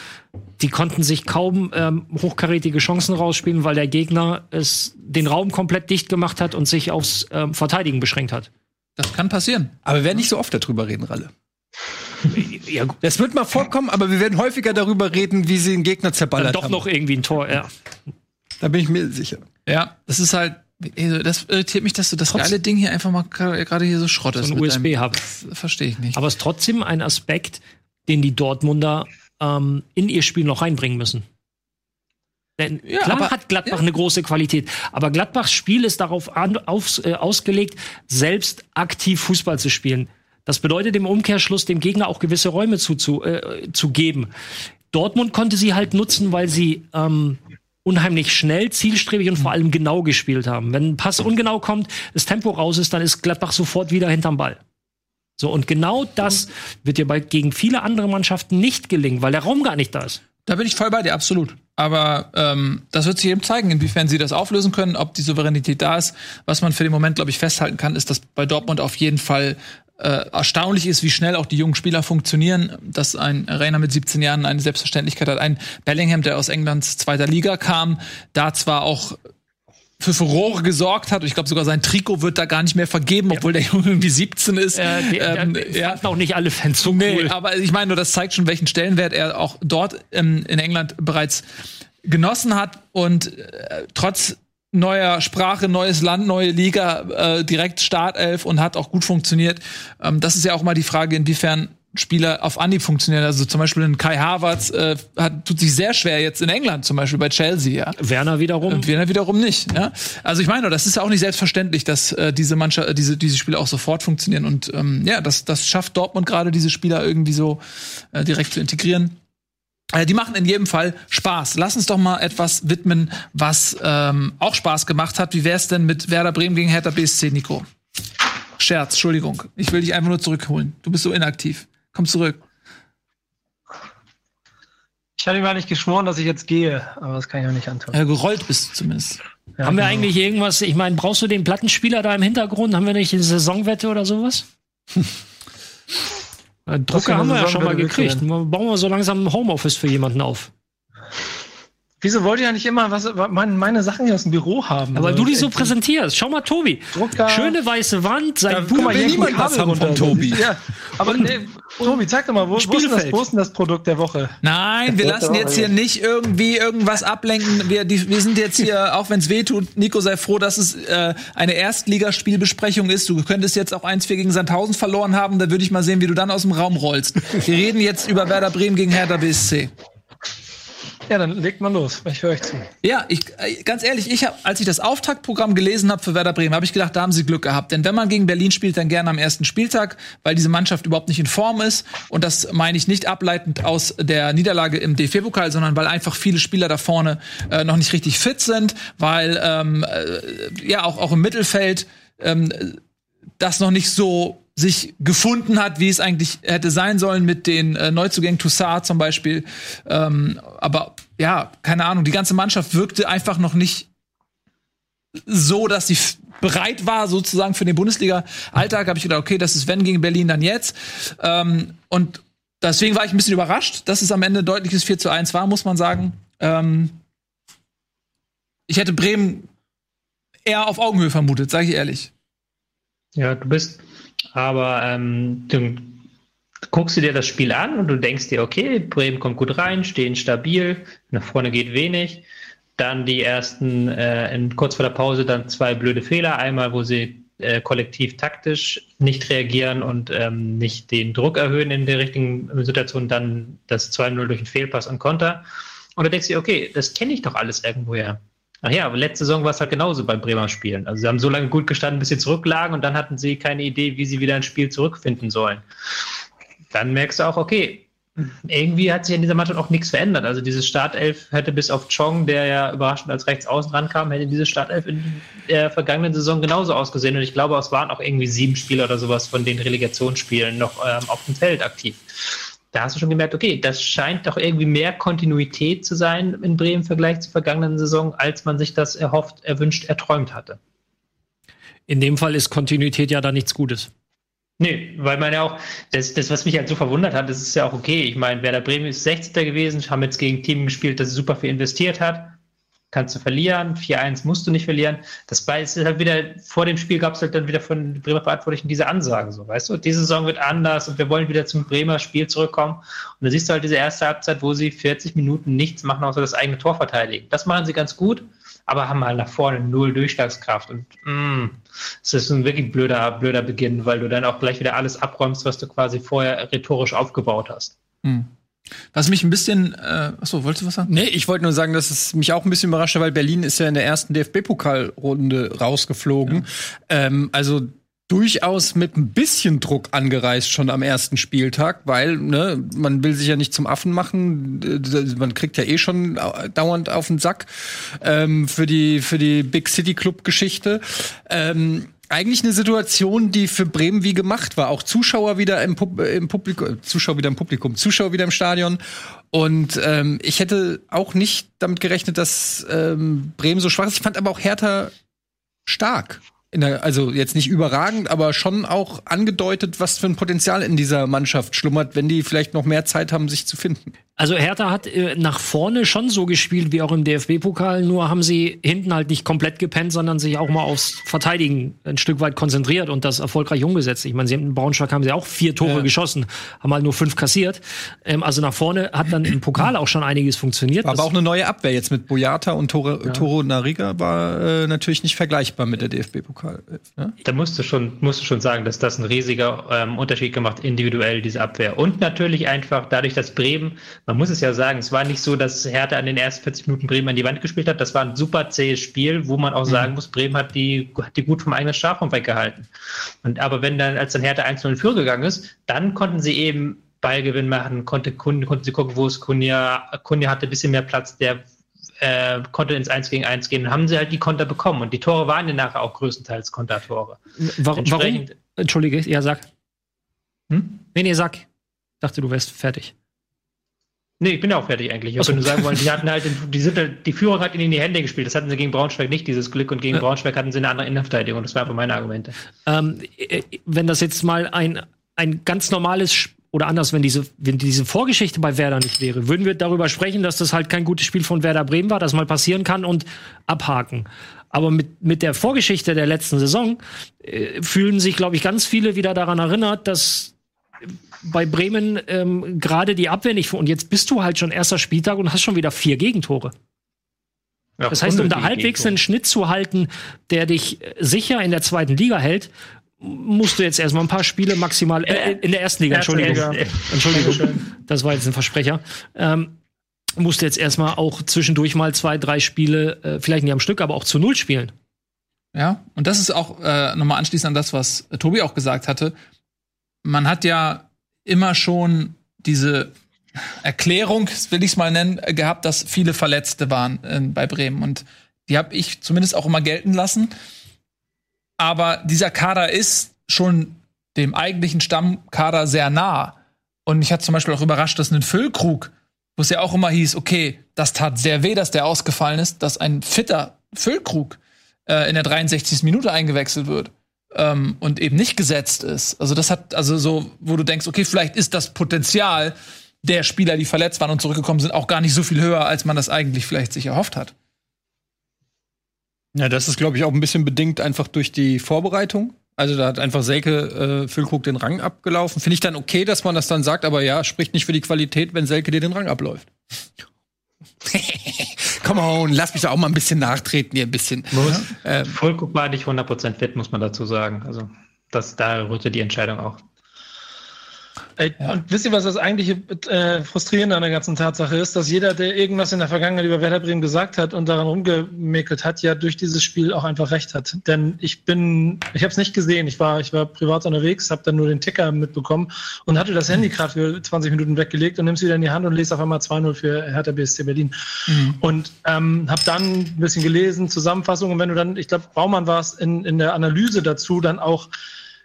die konnten sich kaum ähm, hochkarätige Chancen rausspielen, weil der Gegner es den Raum komplett dicht gemacht hat und sich aufs ähm, Verteidigen beschränkt hat. Das kann passieren. Aber wir werden nicht so oft darüber reden, Ralle. Ja, gut. Das wird mal vorkommen, aber wir werden häufiger darüber reden, wie sie den Gegner Dann zerballert doch haben. noch irgendwie ein Tor, ja. Da bin ich mir sicher. Ja, das ist halt, also das irritiert mich, dass du das geile Ding hier einfach mal gerade hier so schrottest. So ein USB-Hub. Verstehe ich nicht. Aber es ist trotzdem ein Aspekt, den die Dortmunder ähm, in ihr Spiel noch reinbringen müssen. Denn Ja, klar aber- hat Gladbach ja. eine große Qualität, aber Gladbachs Spiel ist darauf an, aufs, äh, ausgelegt, selbst aktiv Fußball zu spielen. Das bedeutet im Umkehrschluss, dem Gegner auch gewisse Räume zu, zu, äh, zu geben. Dortmund konnte sie halt nutzen, weil sie ähm, unheimlich schnell, zielstrebig und vor allem genau gespielt haben. Wenn ein Pass ungenau kommt, das Tempo raus ist, dann ist Gladbach sofort wieder hinterm Ball. So, und genau das wird dir bei, gegen viele andere Mannschaften nicht gelingen, weil der Raum gar nicht da ist. Da bin ich voll bei dir, absolut. Aber ähm, das wird sich eben zeigen, inwiefern sie das auflösen können, ob die Souveränität da ist. Was man für den Moment, glaube ich, festhalten kann, ist, dass bei Dortmund auf jeden Fall äh, erstaunlich ist, wie schnell auch die jungen Spieler funktionieren. Dass ein Rainer mit 17 Jahren eine Selbstverständlichkeit hat. Ein Bellingham, der aus Englands zweiter Liga kam, da zwar auch für Furore gesorgt hat. Ich glaube, sogar sein Trikot wird da gar nicht mehr vergeben, obwohl der Junge irgendwie 17 ist. Äh, die, Ähm, äh, ja. auch nicht alle Fans so Nee, cool. aber ich meine, nur das zeigt schon, welchen Stellenwert er auch dort ähm, in England bereits genossen hat und äh, trotz neuer Sprache, neues Land, neue Liga, äh, direkt Startelf und hat auch gut funktioniert. Ähm, das ist ja auch mal die Frage, inwiefern Spieler auf Anhieb funktionieren. Also zum Beispiel ein Kai Havertz äh, hat, tut sich sehr schwer jetzt in England, zum Beispiel bei Chelsea, ja. Werner wiederum. Und Werner wiederum nicht. Ja? Also ich meine, das ist ja auch nicht selbstverständlich, dass äh, diese Mannschaft, äh, diese diese Spiele auch sofort funktionieren. Und ähm, ja, das das schafft Dortmund gerade, diese Spieler irgendwie so äh, direkt zu integrieren. Äh, die machen in jedem Fall Spaß. Lass uns doch mal etwas widmen, was ähm, auch Spaß gemacht hat. Wie wär's denn mit Werder Bremen gegen Hertha BSC, Nico? Scherz, Entschuldigung. Ich will dich einfach nur zurückholen. Du bist so inaktiv. Komm zurück. Ich hatte mir eigentlich geschworen, dass ich jetzt gehe, aber das kann ich auch nicht antun. Äh, gerollt bist du zumindest. Ja, haben wir genau. eigentlich irgendwas, ich meine, brauchst du den Plattenspieler da im Hintergrund? Haben wir nicht eine Saisonwette oder sowas? Drucker haben wir ja schon mal gekriegt. Bauen wir so langsam ein Homeoffice für jemanden auf. Wieso wollt ihr nicht immer was, meine, meine Sachen hier aus dem Büro haben? Aber weil du die so präsentierst. Schau mal, Tobi. Drucker. Schöne weiße Wand, sein Buch. guck mal, hier niemand was haben vom Tobi. Ja, aber nee, Tobi, zeig doch mal, wo, wo, ist denn das, wo ist denn das Produkt der Woche? Nein, wir lassen jetzt hier nicht irgendwie irgendwas ablenken. Wir, die, wir sind jetzt hier, auch wenn es weh tut, Nico, sei froh, dass es äh, eine Erstligaspielbesprechung ist. Du könntest jetzt auch 1-4 gegen Sandhausen verloren haben. Da würde ich mal sehen, wie du dann aus dem Raum rollst. Wir reden jetzt über Werder Bremen gegen Hertha BSC. Ja, dann legt mal los. Ich höre euch zu. Ja, ich äh, ganz ehrlich, ich hab, als ich das Auftaktprogramm gelesen habe für Werder Bremen, habe ich gedacht, da haben sie Glück gehabt. Denn wenn man gegen Berlin spielt, dann gerne am ersten Spieltag, weil diese Mannschaft überhaupt nicht in Form ist. Und das meine ich nicht ableitend aus der Niederlage im DFB-Pokal, sondern weil einfach viele Spieler da vorne äh, noch nicht richtig fit sind, weil ähm, äh, ja auch auch im Mittelfeld ähm, das noch nicht so sich gefunden hat, wie es eigentlich hätte sein sollen mit den äh, Neuzugängen Toussaint zum Beispiel. Ähm, aber ja, keine Ahnung, die ganze Mannschaft wirkte einfach noch nicht so, dass sie bereit war, sozusagen für den Bundesliga-Alltag. Habe ich gedacht, okay, das ist wenn gegen Berlin, dann jetzt. Ähm, und deswegen war ich ein bisschen überrascht, dass es am Ende deutliches 4 zu 1 war, muss man sagen. Ähm, ich hätte Bremen eher auf Augenhöhe vermutet, sage ich ehrlich. Ja, du bist, aber ähm, du guckst du dir das Spiel an und du denkst dir, okay, Bremen kommt gut rein, stehen stabil, nach vorne geht wenig. Dann die ersten, äh, in, kurz vor der Pause, dann zwei blöde Fehler. Einmal, wo sie äh, kollektiv taktisch nicht reagieren und ähm, nicht den Druck erhöhen in der richtigen Situation, dann das 2-0 durch einen Fehlpass und Konter. Und du denkst dir, okay, das kenne ich doch alles irgendwoher. Ach ja, aber letzte Saison war es halt genauso beim Bremer Spielen. Also sie haben so lange gut gestanden, bis sie zurücklagen und dann hatten sie keine Idee, wie sie wieder ins Spiel zurückfinden sollen. Dann merkst du auch, okay, irgendwie hat sich in dieser Mannschaft auch nichts verändert. Also dieses Startelf hätte bis auf Chong, der ja überraschend als Rechtsaußen rankam, hätte diese Startelf in der vergangenen Saison genauso ausgesehen. Und ich glaube, es waren auch irgendwie sieben Spieler oder sowas von den Relegationsspielen noch ähm, auf dem Feld aktiv. Da hast du schon gemerkt, okay, das scheint doch irgendwie mehr Kontinuität zu sein in Bremen im Vergleich zur vergangenen Saison, als man sich das erhofft, erwünscht, erträumt hatte. In dem Fall ist Kontinuität ja da nichts Gutes. Nee, weil man ja auch, das, das, was mich halt so verwundert hat, das ist ja auch okay. Ich meine, Werder Bremen ist 60. gewesen, haben jetzt gegen Team gespielt, das super viel investiert hat. Kannst du verlieren, 4-1 musst du nicht verlieren. Das ist halt wieder, vor dem Spiel gab es halt dann wieder von den Bremer Verantwortlichen diese Ansage, so, weißt du, diese Saison wird anders und wir wollen wieder zum Bremer Spiel zurückkommen. Und da siehst du halt diese erste Halbzeit, wo sie 40 Minuten nichts machen, außer das eigene Tor verteidigen. Das machen sie ganz gut, aber haben halt nach vorne null Durchschlagskraft und, mm, es ist ein wirklich blöder, blöder Beginn, weil du dann auch gleich wieder alles abräumst, was du quasi vorher rhetorisch aufgebaut hast. Was mich ein bisschen, äh, achso, wolltest du was sagen? Nee, ich wollte nur sagen, dass es mich auch ein bisschen überraschte, weil Berlin ist ja in der ersten DFB-Pokalrunde rausgeflogen. Ähm, also durchaus mit ein bisschen Druck angereist schon am ersten Spieltag, weil ne, man will sich ja nicht zum Affen machen. Man kriegt ja eh schon au- dauernd auf den Sack ähm, für die für die Big City Club Geschichte. Ähm, eigentlich eine Situation, die für Bremen wie gemacht war. Auch Zuschauer wieder im, Pub im Publikum, Zuschauer wieder im Publikum, Zuschauer wieder im Stadion. Und ähm, ich hätte auch nicht damit gerechnet, dass ähm, Bremen so schwach ist. Ich fand aber auch Hertha stark. Der, also jetzt nicht überragend, aber schon auch angedeutet, was für ein Potenzial in dieser Mannschaft schlummert, wenn die vielleicht noch mehr Zeit haben, sich zu finden. Also Hertha hat äh, nach vorne schon so gespielt wie auch im DFB-Pokal, nur haben sie hinten halt nicht komplett gepennt, sondern sich auch mal aufs Verteidigen ein Stück weit konzentriert und das erfolgreich umgesetzt. Ich meine, sie haben in Braunschweig haben sie auch vier Tore Ja. geschossen, haben halt nur fünf kassiert. Ähm, also nach vorne hat dann im Pokal auch schon einiges funktioniert. War aber auch eine neue Abwehr jetzt mit Boyata und Tore, Toro Nariga war äh, natürlich nicht vergleichbar mit der DFB-Pokal. Ne? Da musst du schon, musst du schon sagen, dass das ein riesiger ähm, Unterschied gemacht, individuell, diese Abwehr. Und natürlich einfach dadurch, dass Bremen, man muss es ja sagen, es war nicht so, dass Hertha an den ersten 40 Minuten Bremen an die Wand gespielt hat. Das war ein super zähes Spiel, wo man auch sagen muss, Bremen hat die, hat die gut vom eigenen Strafraum weggehalten. Und aber wenn dann, als dann Hertha 1-0 in Führung gegangen ist, dann konnten sie eben Ballgewinn machen, konnte, konnten, konnten sie gucken, wo es Kunja, Kunja hatte ein bisschen mehr Platz, der äh, konnte ins 1 gegen 1 gehen. Dann haben sie halt die Konter bekommen. Und die Tore waren ja nachher auch größtenteils Kontertore. warum, warum? Entschuldige, ja, sag. Hm? Nee, nee, sag. Dachte, du wärst fertig. Nee, ich bin ja auch fertig eigentlich. Ich Ach so. wollte nur sagen wollen, die hatten halt, die, sind halt, die Führung hat ihnen in die Hände gespielt. Das hatten sie gegen Braunschweig nicht, dieses Glück. Und gegen Ja. Braunschweig hatten sie eine andere Innenverteidigung. Das waren aber meine Argumente. Ähm, äh, wenn das jetzt mal ein, ein ganz normales Sch- oder anders, wenn diese, wenn diese Vorgeschichte bei Werder nicht wäre, würden wir darüber sprechen, dass das halt kein gutes Spiel von Werder Bremen war, das mal passieren kann und abhaken. Aber mit, mit der Vorgeschichte der letzten Saison äh, fühlen sich, glaube ich, ganz viele wieder daran erinnert, dass bei Bremen ähm, gerade die Abwehr nicht und jetzt bist du halt schon erster Spieltag und hast schon wieder vier Gegentore. Ja, Das heißt, um da halbwegs Gegentore. einen Schnitt zu halten, der dich äh, sicher in der zweiten Liga hält, musst du jetzt erstmal ein paar Spiele maximal äh, in der ersten Liga, Entschuldigung. Entschuldigung. Das war jetzt ein Versprecher. Ähm, musst du jetzt erstmal auch zwischendurch mal zwei, drei Spiele, äh, vielleicht nicht am Stück, aber auch zu null spielen. Ja, und das ist auch äh, nochmal anschließend an das, was äh, Tobi auch gesagt hatte. Man hat ja immer schon diese Erklärung, will ich es mal nennen, gehabt, dass viele Verletzte waren äh, bei Bremen. Und die habe ich zumindest auch immer gelten lassen. Aber dieser Kader ist schon dem eigentlichen Stammkader sehr nah. Und mich hat zum Beispiel auch überrascht, dass ein Füllkrug, wo es ja auch immer hieß, okay, das tat sehr weh, dass der ausgefallen ist, dass ein fitter Füllkrug äh, in der 63. Minute eingewechselt wird ähm, und eben nicht gesetzt ist. Also das hat, also so, wo du denkst, okay, vielleicht ist das Potenzial der Spieler, die verletzt waren und zurückgekommen sind, auch gar nicht so viel höher, als man das eigentlich vielleicht sich erhofft hat. Ja, das ist, glaube ich, auch ein bisschen bedingt einfach durch die Vorbereitung. Also da hat einfach Selke äh, Füllkrug den Rang abgelaufen. Finde ich dann okay, dass man das dann sagt, aber ja, spricht nicht für die Qualität, wenn Selke dir den Rang abläuft. Come on, lass mich da auch mal ein bisschen nachtreten hier ein bisschen. Ähm, Vollguck war nicht 100% fit, muss man dazu sagen. Also, das, da rührte die Entscheidung auch. Ey, Und wisst ihr, was das eigentliche äh, Frustrierende an der ganzen Tatsache ist? Dass jeder, der irgendwas in der Vergangenheit über Werder Bremen gesagt hat und daran rumgemäkelt hat, ja durch dieses Spiel auch einfach recht hat. Denn ich bin, ich habe es nicht gesehen. Ich war, ich war privat unterwegs, habe dann nur den Ticker mitbekommen und hatte das Handy gerade für 20 Minuten weggelegt und nimm's wieder in die Hand und lese auf einmal 2-0 für Hertha BSC Berlin. Und ähm, habe dann ein bisschen gelesen, Zusammenfassung und wenn du dann, ich glaube, Baumann war es in, in der Analyse dazu dann auch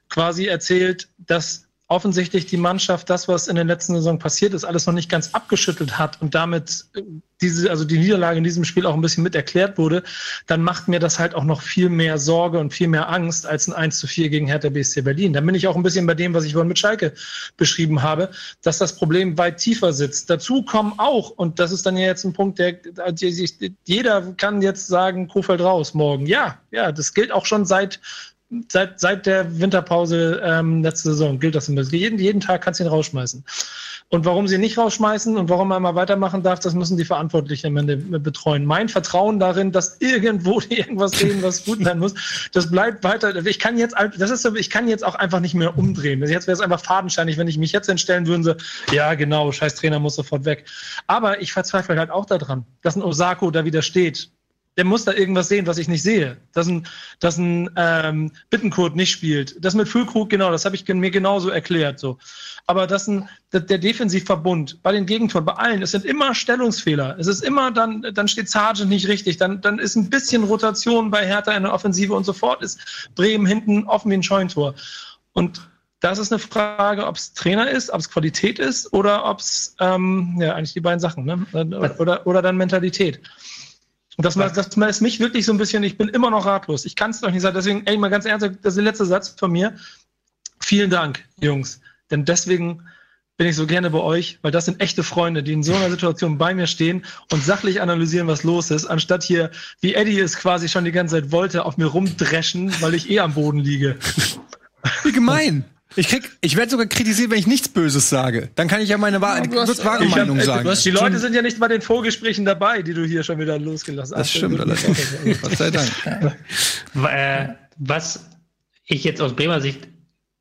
quasi erzählt, dass offensichtlich die Mannschaft das, was in der letzten Saison passiert ist, alles noch nicht ganz abgeschüttelt hat und damit äh, diese, also die Niederlage in diesem Spiel auch ein bisschen mit erklärt wurde, dann macht mir das halt auch noch viel mehr Sorge und viel mehr Angst als ein 1 zu 4 gegen Hertha BSC Berlin. Dann bin ich auch ein bisschen bei dem, was ich vorhin mit Schalke beschrieben habe, dass das Problem weit tiefer sitzt. Dazu kommen auch, und das ist dann ja jetzt ein Punkt, der, sich, jeder kann jetzt sagen, Kofeld raus morgen. Ja, ja, das gilt auch schon seit seit, seit der Winterpause ähm, letzte Saison gilt das immer. Jeden, jeden Tag kannst du ihn rausschmeißen. Und warum sie ihn nicht rausschmeißen und warum man mal weitermachen darf, das müssen die Verantwortlichen am Ende betreuen. Mein Vertrauen darin, dass irgendwo die irgendwas sehen, was gut sein muss, das bleibt weiter. Ich kann jetzt, das ist so, ich kann jetzt auch einfach nicht mehr umdrehen. Also Jetzt wäre es einfach fadenscheinig, wenn ich mich jetzt entstellen würde, so, ja genau, scheiß Trainer muss sofort weg. Aber ich verzweifle halt auch daran, dass ein Osako da wieder steht der muss da irgendwas sehen, was ich nicht sehe. Dass ein, dass ein ähm, Bittenkurt nicht spielt. Das mit Füllkrug, genau, das habe ich mir genauso erklärt. So. Aber dass ein, der, der Defensivverbund bei den Gegentoren, bei allen, es sind immer Stellungsfehler. Es ist immer, dann, dann steht Sargent nicht richtig, dann, dann ist ein bisschen Rotation bei Hertha in der Offensive und sofort ist Bremen hinten offen wie ein Scheunentor. Und das ist eine Frage, ob es Trainer ist, ob es Qualität ist oder ob es, ähm, ja, eigentlich die beiden Sachen, ne? Oder, oder dann Mentalität. Und das, das, das ist mich wirklich so ein bisschen, ich bin immer noch ratlos. Ich kann es doch nicht sagen. Deswegen, ey, mal ganz ernsthaft, das ist der letzte Satz von mir. Vielen Dank, Jungs. Denn deswegen bin ich so gerne bei euch, weil das sind echte Freunde, die in so einer Situation bei mir stehen und sachlich analysieren, was los ist, anstatt hier, wie Eddie es quasi schon die ganze Zeit wollte, auf mir rumdreschen, weil ich eh am Boden liege. Wie gemein. Ich krieg, ich werde sogar kritisiert, wenn ich nichts Böses sage. Dann kann ich ja meine wahr, du hast- kurz wahre Ich hab- Meinung äh, sagen. hast- Die Leute sind ja nicht bei den Vorgesprächen dabei, die du hier schon wieder losgelassen Das hast. stimmt allerdings. Gott sei Dank. Äh, was ich jetzt aus Bremer Sicht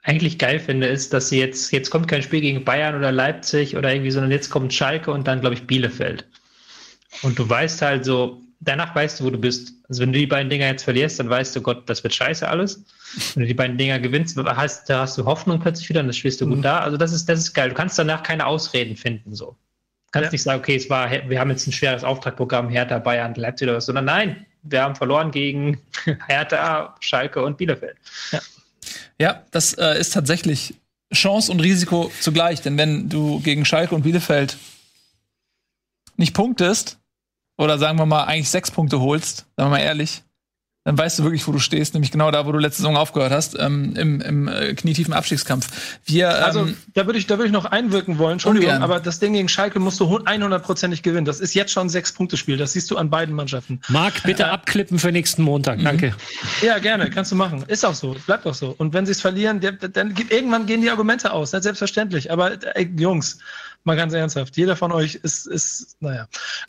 eigentlich geil finde, ist, dass sie jetzt, jetzt kommt kein Spiel gegen Bayern oder Leipzig oder irgendwie, sondern jetzt kommt Schalke und dann, glaube ich, Bielefeld. Und du weißt halt so, danach weißt du, wo du bist. Also wenn du die beiden Dinger jetzt verlierst, dann weißt du, Gott, das wird scheiße alles. Wenn du die beiden Dinger gewinnst, hast, da hast du Hoffnung plötzlich wieder und das spielst du gut da. Also das ist, das ist geil. Du kannst danach keine Ausreden finden, so. Du kannst Ja. nicht sagen, okay, es war, wir haben jetzt ein schweres Auftragprogramm, Hertha, Bayern, Leipzig oder was, sondern nein, wir haben verloren gegen Hertha, Schalke und Bielefeld. Ja, das äh, ist tatsächlich Chance und Risiko zugleich. Denn wenn du gegen Schalke und Bielefeld nicht punktest, oder sagen wir mal eigentlich sechs Punkte holst, sagen wir mal ehrlich, dann weißt du wirklich, wo du stehst, nämlich genau da, wo du letzte Saison aufgehört hast, ähm, im, im äh, knietiefen Abstiegskampf. Wir, ähm, Also, da würde ich, da würde ich noch einwirken wollen, Entschuldigung, Ungern. aber das Ding gegen Schalke musst du 100%ig gewinnen. Das ist jetzt schon ein Sechs-Punkte-Spiel. Das siehst du an beiden Mannschaften. Marc, bitte abklippen für nächsten Montag. Danke. Ja, gerne, kannst du machen. Ist auch so, bleibt auch so. Und wenn sie es verlieren, der, dann geht, irgendwann gehen die Argumente aus, ne? selbstverständlich. Aber ey, Jungs, mal ganz ernsthaft, jeder von euch ist, ist naja.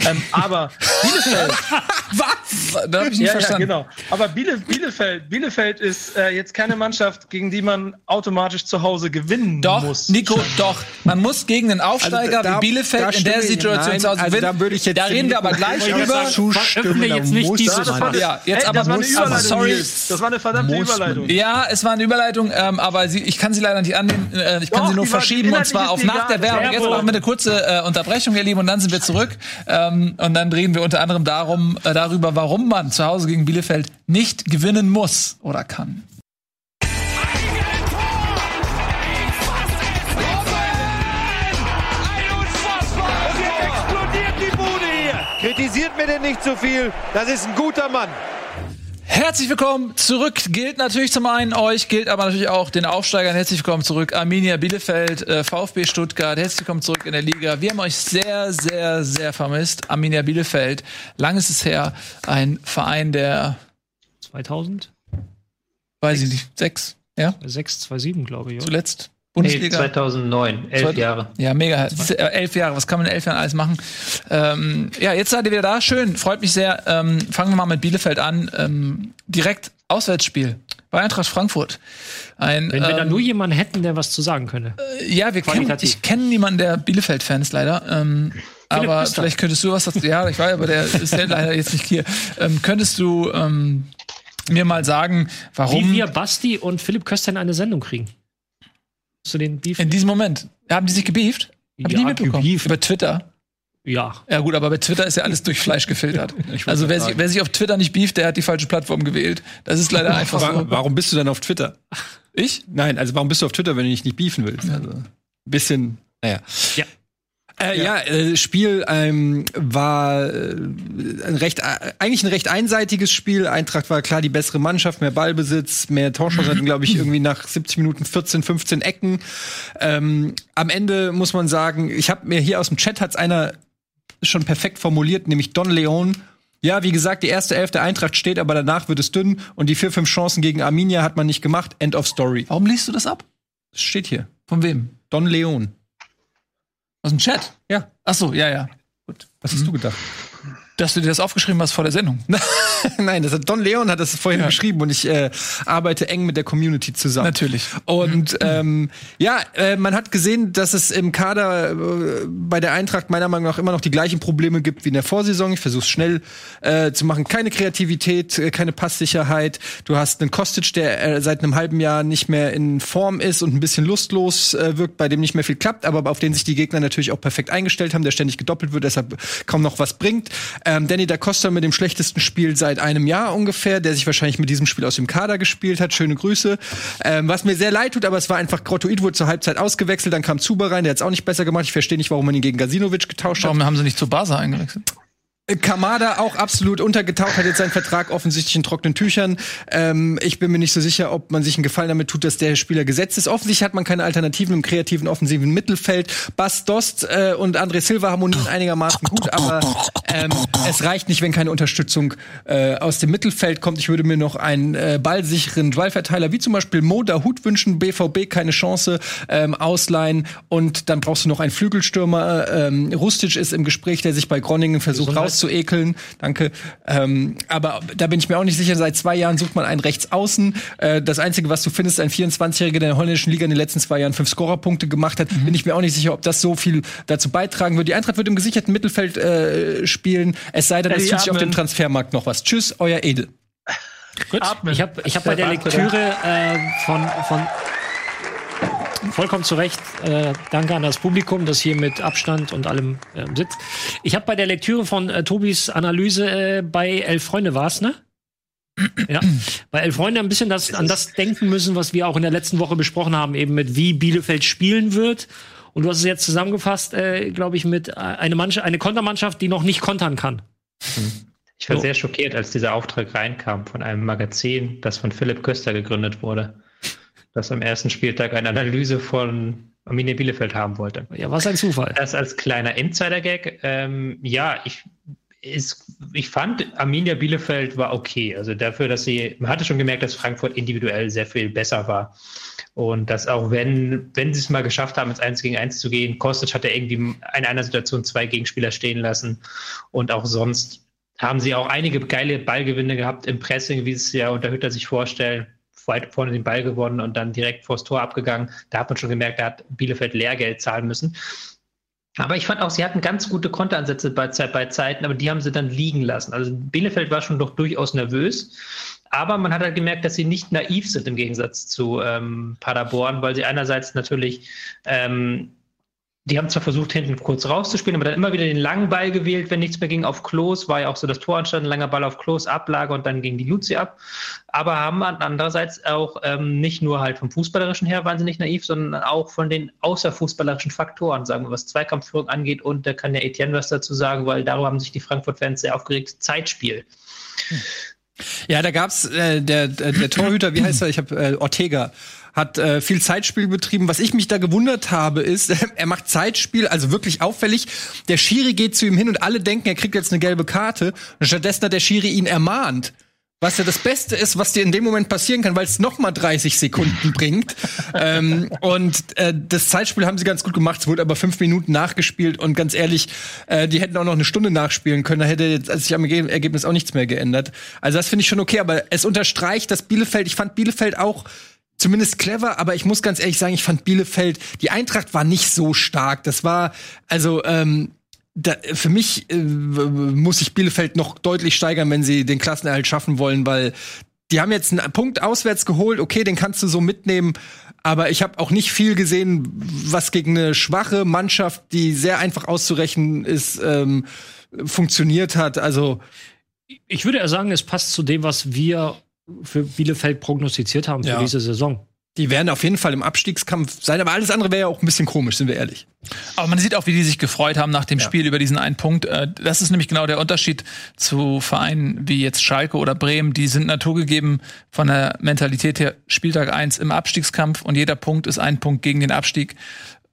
Ähm, aber Bielefeld, was? Da habe ich nicht ja, ja, verstanden. genau. Aber Biele, Bielefeld, Bielefeld ist äh, jetzt keine Mannschaft, gegen die man automatisch zu Hause gewinnen Doch, muss. Nico, doch. Man muss gegen den Aufsteiger Also da- wie Bielefeld da in der Situation nein, zu Hause also gewinnen. da würde ich jetzt da reden wir aber gleich über. Öffne da jetzt nicht diese das war eine, Ja, jetzt ey, aber das war eine muss- aber Überleitung. sorry. Das war eine verdammte Muss man. Überleitung. Ja, es war eine Überleitung, ähm, aber sie, ich kann sie leider nicht annehmen. Äh, ich kann Doch, sie nur verschieben und zwar auf nach der. Werbung. Jetzt Werbung. Machen wir eine kurze äh, Unterbrechung, ihr Lieben, und dann sind wir zurück. Ähm, und dann reden wir unter anderem darum, äh, darüber, warum man zu Hause gegen Bielefeld nicht gewinnen muss oder kann. Kritisiert mir denn nicht zu viel. Das ist ein guter Mann. Herzlich willkommen zurück. Gilt natürlich zum einen euch, gilt aber natürlich auch den Aufsteigern. Herzlich willkommen zurück. Arminia Bielefeld, äh, VfB Stuttgart. Herzlich willkommen zurück in der Liga. Wir haben euch sehr, sehr, sehr vermisst. Arminia Bielefeld. Lang ist es her. Ein Verein, der, 2000? weiß ich nicht, sechs, ja, 6, 2, 7, glaube ich. Oder? zuletzt. Nee, Bundesliga. 2009, elf Zweite- Jahre. Ja, mega. Äh, elf Jahre, was kann man in elf Jahren alles machen? Ähm, ja, jetzt seid ihr wieder da. Schön, freut mich sehr. Ähm, fangen wir mal mit Bielefeld an. Ähm, direkt Auswärtsspiel bei Eintracht Frankfurt. Ein, Wenn wir da ähm, nur jemanden hätten, der was zu sagen könnte. Ja, wir kennen, ich kenne niemanden, der Bielefeld-Fan ist leider. Ähm, aber vielleicht könntest du was dazu. Ja, ich weiß, aber der ist ja leider jetzt nicht hier. Ähm, könntest du mir mal sagen, Wie warum wir Basti und Philipp Köster in eine Sendung kriegen. Zu den Beef? in diesem Moment haben die sich gebieft? Hab ich Ja, nie mitbekommen. gebieft. Über Twitter. Ja. Ja gut, aber bei Twitter ist ja alles durch Fleisch gefiltert. Also wer sich, wer sich auf Twitter nicht beeft, der hat die falsche Plattform gewählt. Das ist leider einfach Wa- so. Warum bist du dann auf Twitter? Ich? Nein, also warum bist du auf Twitter, wenn du dich nicht beefen willst? Also, ein bisschen, naja. Ja. Äh, ja, äh, Spiel ähm, war äh, ein recht, äh, eigentlich ein recht einseitiges Spiel. Eintracht war klar die bessere Mannschaft, mehr Ballbesitz, mehr Torschuss, hatten, glaube ich, irgendwie nach 70 Minuten 14, 15 Ecken. Ähm, am Ende muss man sagen, ich habe mir hier aus dem Chat hat's einer schon perfekt formuliert, nämlich Don Leon. Ja, wie gesagt, die erste Elf der Eintracht steht, aber danach wird es dünn und die vier, fünf Chancen gegen Arminia hat man nicht gemacht. End of story. Warum liest du das ab? Das steht hier. Von wem? Don Leon. Aus dem Chat? Ja. Ach so, ja, ja. Was hast du gedacht? Dass du dir das aufgeschrieben hast vor der Sendung. Nein, das hat Don Leon hat das vorhin Ja. geschrieben und ich äh, arbeite eng mit der Community zusammen. Natürlich. Und ähm, ja, äh, man hat gesehen, dass es im Kader äh, bei der Eintracht meiner Meinung nach immer noch die gleichen Probleme gibt wie in der Vorsaison. Ich versuche es schnell äh, zu machen. Keine Kreativität, äh, keine Passsicherheit. Du hast einen Kostic, der äh, seit einem halben Jahr nicht mehr in Form ist und ein bisschen lustlos äh, wirkt, bei dem nicht mehr viel klappt, aber auf den sich die Gegner natürlich auch perfekt eingestellt haben, der ständig gedoppelt wird, deshalb kaum noch was bringt. Ähm, Danny da Costa mit dem schlechtesten Spiel seit einem Jahr ungefähr, der sich wahrscheinlich mit diesem Spiel aus dem Kader gespielt hat. Schöne Grüße. Ähm, was mir sehr leid tut, aber es war einfach Grottoid wurde zur Halbzeit ausgewechselt, dann kam Zuber rein, der hat es auch nicht besser gemacht. Ich verstehe nicht, warum man ihn gegen Gasinovic getauscht hat. Warum haben sie nicht zu Barca eingewechselt? Kamada auch absolut untergetaucht, hat jetzt seinen Vertrag offensichtlich in trockenen Tüchern. Ähm, ich bin mir nicht so sicher, ob man sich einen Gefallen damit tut, dass der Spieler gesetzt ist. Offensichtlich hat man keine Alternativen im kreativen, offensiven Mittelfeld. Bas Dost äh, und André Silva harmonieren einigermaßen gut, aber ähm, es reicht nicht, wenn keine Unterstützung äh, aus dem Mittelfeld kommt. Ich würde mir noch einen äh, ballsicheren Dualverteiler, wie zum Beispiel Mo Dahut wünschen, BVB keine Chance ähm, ausleihen und dann brauchst du noch einen Flügelstürmer. Ähm, Rustic ist im Gespräch, der sich bei Groningen versucht Gesundheit. Rauszuekeln. Danke. Ähm, aber da bin ich mir auch nicht sicher. Seit zwei Jahren sucht man einen Rechtsaußen. Äh, das Einzige, was du findest, ein 24-Jähriger, der in der holländischen Liga in den letzten zwei Jahren fünf Scorerpunkte gemacht hat, bin ich mir auch nicht sicher, ob das so viel dazu beitragen wird. Die Eintracht wird im gesicherten Mittelfeld äh, spielen. Es sei denn, es tut sich auf dem Transfermarkt noch was. Tschüss, euer Edel. Gut. Atmen. Ich habe ich hab bei der Lektüre äh, von, von vollkommen zu Recht, äh, danke an das Publikum, das hier mit Abstand und allem äh, sitzt. Ich habe bei der Lektüre von äh, Tobis Analyse äh, bei Elf Freunde war's, ne? ja, bei Elf Freunde ein bisschen das, an das denken müssen, was wir auch in der letzten Woche besprochen haben, eben mit wie Bielefeld spielen wird. Und du hast es jetzt zusammengefasst, äh, glaube ich, mit äh, eine, Mannschaft, eine Kontermannschaft, die noch nicht kontern kann. Ich war So. sehr schockiert, als dieser Auftrag reinkam von einem Magazin, das von Philipp Köster gegründet wurde, das am ersten Spieltag eine Analyse von Arminia Bielefeld haben wollte. Ja, was ein Zufall. Das als kleiner Insider-Gag. Ähm, ja, ich, ist, ich fand, Arminia Bielefeld war okay. Also dafür, dass sie, man hatte schon gemerkt, dass Frankfurt individuell sehr viel besser war. Und dass auch wenn, wenn sie es mal geschafft haben, ins 1 gegen 1 zu gehen, Kostic hat er irgendwie in einer Situation zwei Gegenspieler stehen lassen. Und auch sonst haben sie auch einige geile Ballgewinne gehabt im Pressing, wie es ja unter Hütter sich vorstellt. Weit vorne den Ball gewonnen und dann direkt vors Tor abgegangen. Da hat man schon gemerkt, da hat Bielefeld Lehrgeld zahlen müssen. Aber ich fand auch, sie hatten ganz gute Konteransätze bei, bei Zeiten, aber die haben sie dann liegen lassen. Also Bielefeld war schon doch durchaus nervös. Aber man hat halt gemerkt, dass sie nicht naiv sind im Gegensatz zu ähm, Paderborn, weil sie einerseits natürlich, ähm, die haben zwar versucht, hinten kurz rauszuspielen, aber dann immer wieder den langen Ball gewählt, wenn nichts mehr ging auf Klos, war ja auch so das Tor anstand, ein langer Ball auf Klos, Ablage und dann ging die Luzi ab. Aber haben andererseits auch ähm, nicht nur halt vom Fußballerischen her wahnsinnig naiv, sondern auch von den außerfußballerischen Faktoren, sagen wir, was Zweikampfführung angeht. Und da kann der Etienne was dazu sagen, weil darüber haben sich die Frankfurt-Fans sehr aufgeregt. Zeitspiel. Ja, da gab's äh, der, der, der Torhüter, wie heißt er? Ich habe äh, Ortega hat äh, viel Zeitspiel betrieben. Was ich mich da gewundert habe, ist, er macht Zeitspiel, also wirklich auffällig. Der Schiri geht zu ihm hin und alle denken, er kriegt jetzt eine gelbe Karte. Und stattdessen hat der Schiri ihn ermahnt. Was ja das Beste ist, was dir in dem Moment passieren kann, weil es noch mal 30 Sekunden bringt. ähm, und äh, das Zeitspiel haben sie ganz gut gemacht. Es wurde aber fünf Minuten nachgespielt. Und ganz ehrlich, äh, die hätten auch noch eine Stunde nachspielen können. Da hätte jetzt also sich am Erge- Ergebnis auch nichts mehr geändert. Also das finde ich schon okay. Aber es unterstreicht, dass Bielefeld, ich fand Bielefeld auch zumindest clever, aber ich muss ganz ehrlich sagen, ich fand Bielefeld, die Eintracht war nicht so stark. Das war, also, ähm, da, für mich äh, muss sich Bielefeld noch deutlich steigern, wenn sie den Klassenerhalt schaffen wollen, weil die haben jetzt einen Punkt auswärts geholt, okay, den kannst du so mitnehmen, aber ich habe auch nicht viel gesehen, was gegen eine schwache Mannschaft, die sehr einfach auszurechnen ist, ähm, funktioniert hat. Also Ich würde ja sagen, es passt zu dem, was wir für Bielefeld prognostiziert haben für Ja. diese Saison. die werden auf jeden Fall im Abstiegskampf sein, aber alles andere wäre ja auch ein bisschen komisch, sind wir ehrlich. Aber man sieht auch, wie die sich gefreut haben nach dem Spiel über diesen einen Punkt. Äh, Das ist nämlich genau der Unterschied zu Vereinen wie jetzt Schalke oder Bremen. Die sind naturgegeben von der Mentalität her Spieltag eins im Abstiegskampf und jeder Punkt ist ein Punkt gegen den Abstieg.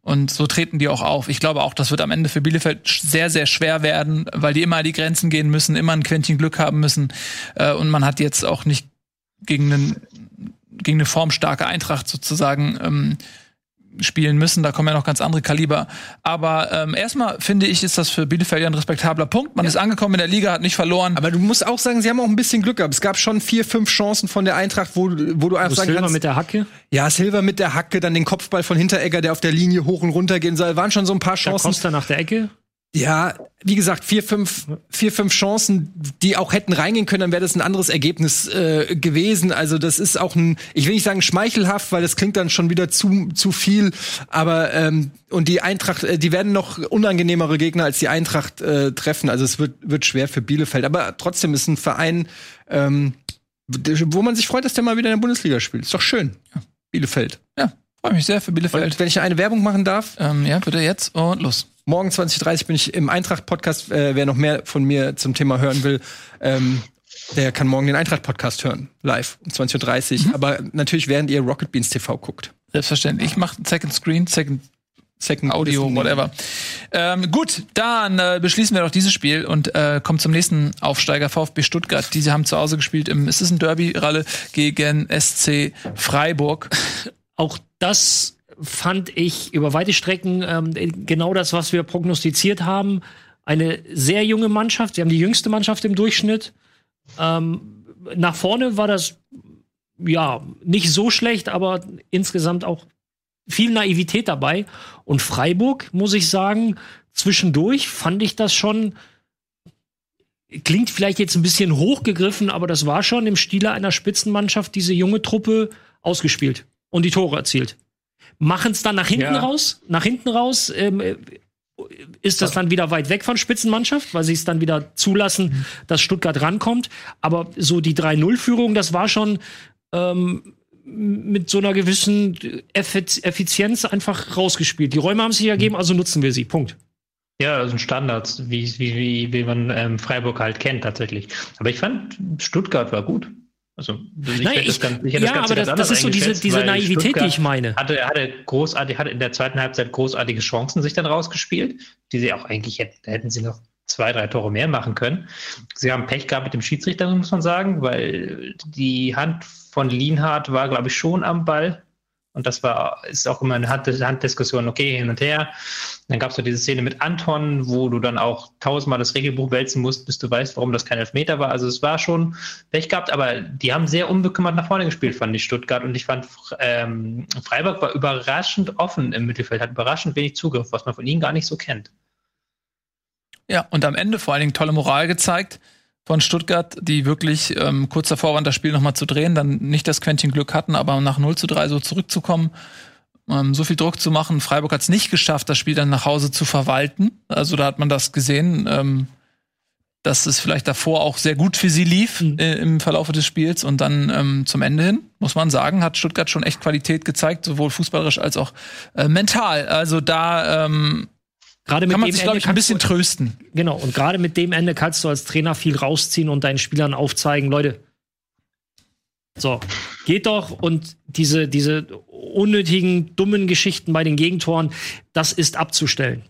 Und so treten die auch auf. Ich glaube auch, das wird am Ende für Bielefeld sehr, sehr schwer werden, weil die immer an die Grenzen gehen müssen, immer ein Quäntchen Glück haben müssen. Äh, Und man hat jetzt auch nicht gegen, einen, gegen eine formstarke Eintracht sozusagen ähm, spielen müssen. Da kommen ja noch ganz andere Kaliber. Aber ähm, erstmal finde ich, ist das für Bielefeld ja ein respektabler Punkt. Man ist angekommen in der Liga, hat nicht verloren. Aber du musst auch sagen, sie haben auch ein bisschen Glück gehabt. Es gab schon vier, fünf Chancen von der Eintracht, wo, wo du einfach Wo sagen Silva kannst, mit der Hacke, ja, Silver mit der Hacke, dann den Kopfball von Hinteregger, der auf der Linie hoch und runter gehen soll. Waren schon so ein paar da Chancen. Costa nach der Ecke. Ja, wie gesagt, vier, fünf, vier, fünf Chancen, die auch hätten reingehen können, dann wäre das ein anderes Ergebnis äh, gewesen. Also das ist auch ein, ich will nicht sagen schmeichelhaft, weil das klingt dann schon wieder zu zu viel. Aber ähm, und die Eintracht, äh, die werden noch unangenehmere Gegner als die Eintracht äh, treffen. Also es wird wird schwer für Bielefeld. Aber trotzdem ist ein Verein, ähm, wo man sich freut, dass der mal wieder in der Bundesliga spielt. Ist doch schön. Bielefeld. Ja, freue mich sehr für Bielefeld. Und wenn ich eine Werbung machen darf, Ähm, ja, bitte jetzt und los. Morgen 20.30 bin ich im Eintracht-Podcast. Äh, wer noch mehr von mir zum Thema hören will, ähm, der kann morgen den Eintracht-Podcast hören. Live um 20.30 Uhr. Aber natürlich, während ihr Rocket Beans TV guckt. Selbstverständlich. Ich mache Second Screen, Second Second Audio, whatever. Ähm, gut, dann äh, beschließen wir doch dieses Spiel und äh, kommen zum nächsten Aufsteiger, VfB Stuttgart. Diese haben zu Hause gespielt im, ist es ein Derby-Ralle gegen SC Freiburg. Auch das fand ich über weite Strecken ähm, genau das, was wir prognostiziert haben. Eine sehr junge Mannschaft. Sie haben die jüngste Mannschaft im Durchschnitt. Ähm, nach vorne war das ja nicht so schlecht, aber insgesamt auch viel Naivität dabei. Und Freiburg, muss ich sagen, zwischendurch fand ich das schon. Klingt vielleicht jetzt ein bisschen hochgegriffen, aber das war schon im Stile einer Spitzenmannschaft, diese junge Truppe ausgespielt und die Tore erzielt. Machen es dann nach hinten Ja. raus. Nach hinten raus ähm, äh, ist das dann wieder weit weg von Spitzenmannschaft, weil sie es dann wieder zulassen, dass Stuttgart rankommt. Aber so die 3-0-Führung, das war schon ähm, mit so einer gewissen Effiz Effizienz einfach rausgespielt. Die Räume haben sich ergeben, also nutzen wir sie. Punkt. Ja, das sind Standards, wie, wie, wie, wie man ähm, Freiburg halt kennt tatsächlich. Aber ich fand, Stuttgart war gut. Also ich Nein, hätte ich- ganz- ich ja, aber das- das ist so diese- diese Naivität, die Stuttgart ich meine. Hatte, hatte, großartig, hatte in der zweiten Halbzeit großartige Chancen sich dann rausgespielt, die sie auch eigentlich hätten, hätten sie noch zwei, drei Tore mehr machen können. Sie haben Pech gehabt mit dem Schiedsrichter, muss man sagen, weil die Hand von Lienhardt war, glaube ich, schon am Ball. Und das war, ist auch immer eine Hand Handdiskussion, okay, hin und her. Dann gab es so diese Szene mit Anton, wo du dann auch tausendmal das Regelbuch wälzen musst, bis du weißt, warum das kein Elfmeter war. Also es war schon Pech gehabt, aber die haben sehr unbekümmert nach vorne gespielt, fand ich Stuttgart. Und ich fand, ähm, Freiburg war überraschend offen im Mittelfeld, hat überraschend wenig Zugriff, was man von ihnen gar nicht so kennt. Ja, und am Ende vor allen Dingen tolle Moral gezeigt von Stuttgart, die wirklich ähm, kurz davor waren, das Spiel nochmal zu drehen, dann nicht das Quäntchen Glück hatten, aber nach 0 zu 3 so zurückzukommen, ähm, so viel Druck zu machen. Freiburg hat es nicht geschafft, das Spiel dann nach Hause zu verwalten. Also da hat man das gesehen, ähm, dass es vielleicht davor auch sehr gut für sie lief Mhm. äh, im Verlauf des Spiels und dann ähm, zum Ende hin, muss man sagen, hat Stuttgart schon echt Qualität gezeigt, sowohl fußballerisch als auch äh, mental. Also da ähm, Gerade mit kann man dem sich, glaube Ende ich, ein kannst du- bisschen trösten. Genau, und gerade mit dem Ende kannst du als Trainer viel rausziehen und deinen Spielern aufzeigen, Leute, so, geht doch und diese, diese unnötigen, dummen Geschichten bei den Gegentoren, das ist abzustellen.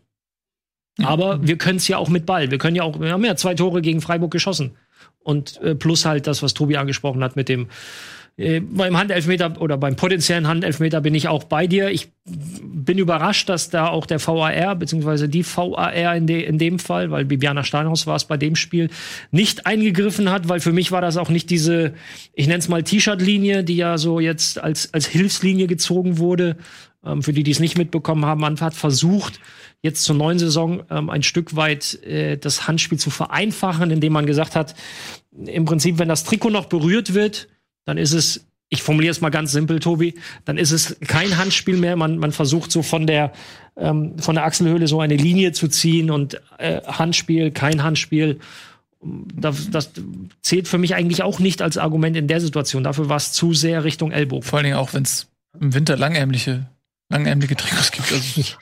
Aber wir können es ja auch mit Ball. Wir können ja auch, wir haben ja zwei Tore gegen Freiburg geschossen. Und äh, plus halt das, was Tobi angesprochen hat mit dem äh, beim Handelfmeter oder beim potenziellen Handelfmeter bin ich auch bei dir. Ich bin überrascht, dass da auch der VAR beziehungsweise die VAR in, de, in dem Fall, weil Bibiana Steinhaus war es bei dem Spiel, nicht eingegriffen hat, weil für mich war das auch nicht diese, ich nenne es mal T-Shirt-Linie, die ja so jetzt als, als Hilfslinie gezogen wurde. Ähm, für die, die es nicht mitbekommen haben, man hat versucht, jetzt zur neuen Saison ähm, ein Stück weit äh, das Handspiel zu vereinfachen, indem man gesagt hat, im Prinzip, wenn das Trikot noch berührt wird, dann ist es, ich formuliere es mal ganz simpel, Tobi, dann ist es kein Handspiel mehr. Man, man versucht so von der, ähm, von der Achselhöhle so eine Linie zu ziehen und äh, Handspiel, kein Handspiel. Das, das zählt für mich eigentlich auch nicht als Argument in der Situation. Dafür war es zu sehr Richtung Ellbogen. Vor allen Dingen auch, wenn es im Winter langärmliche, langärmliche Trikots gibt. Also,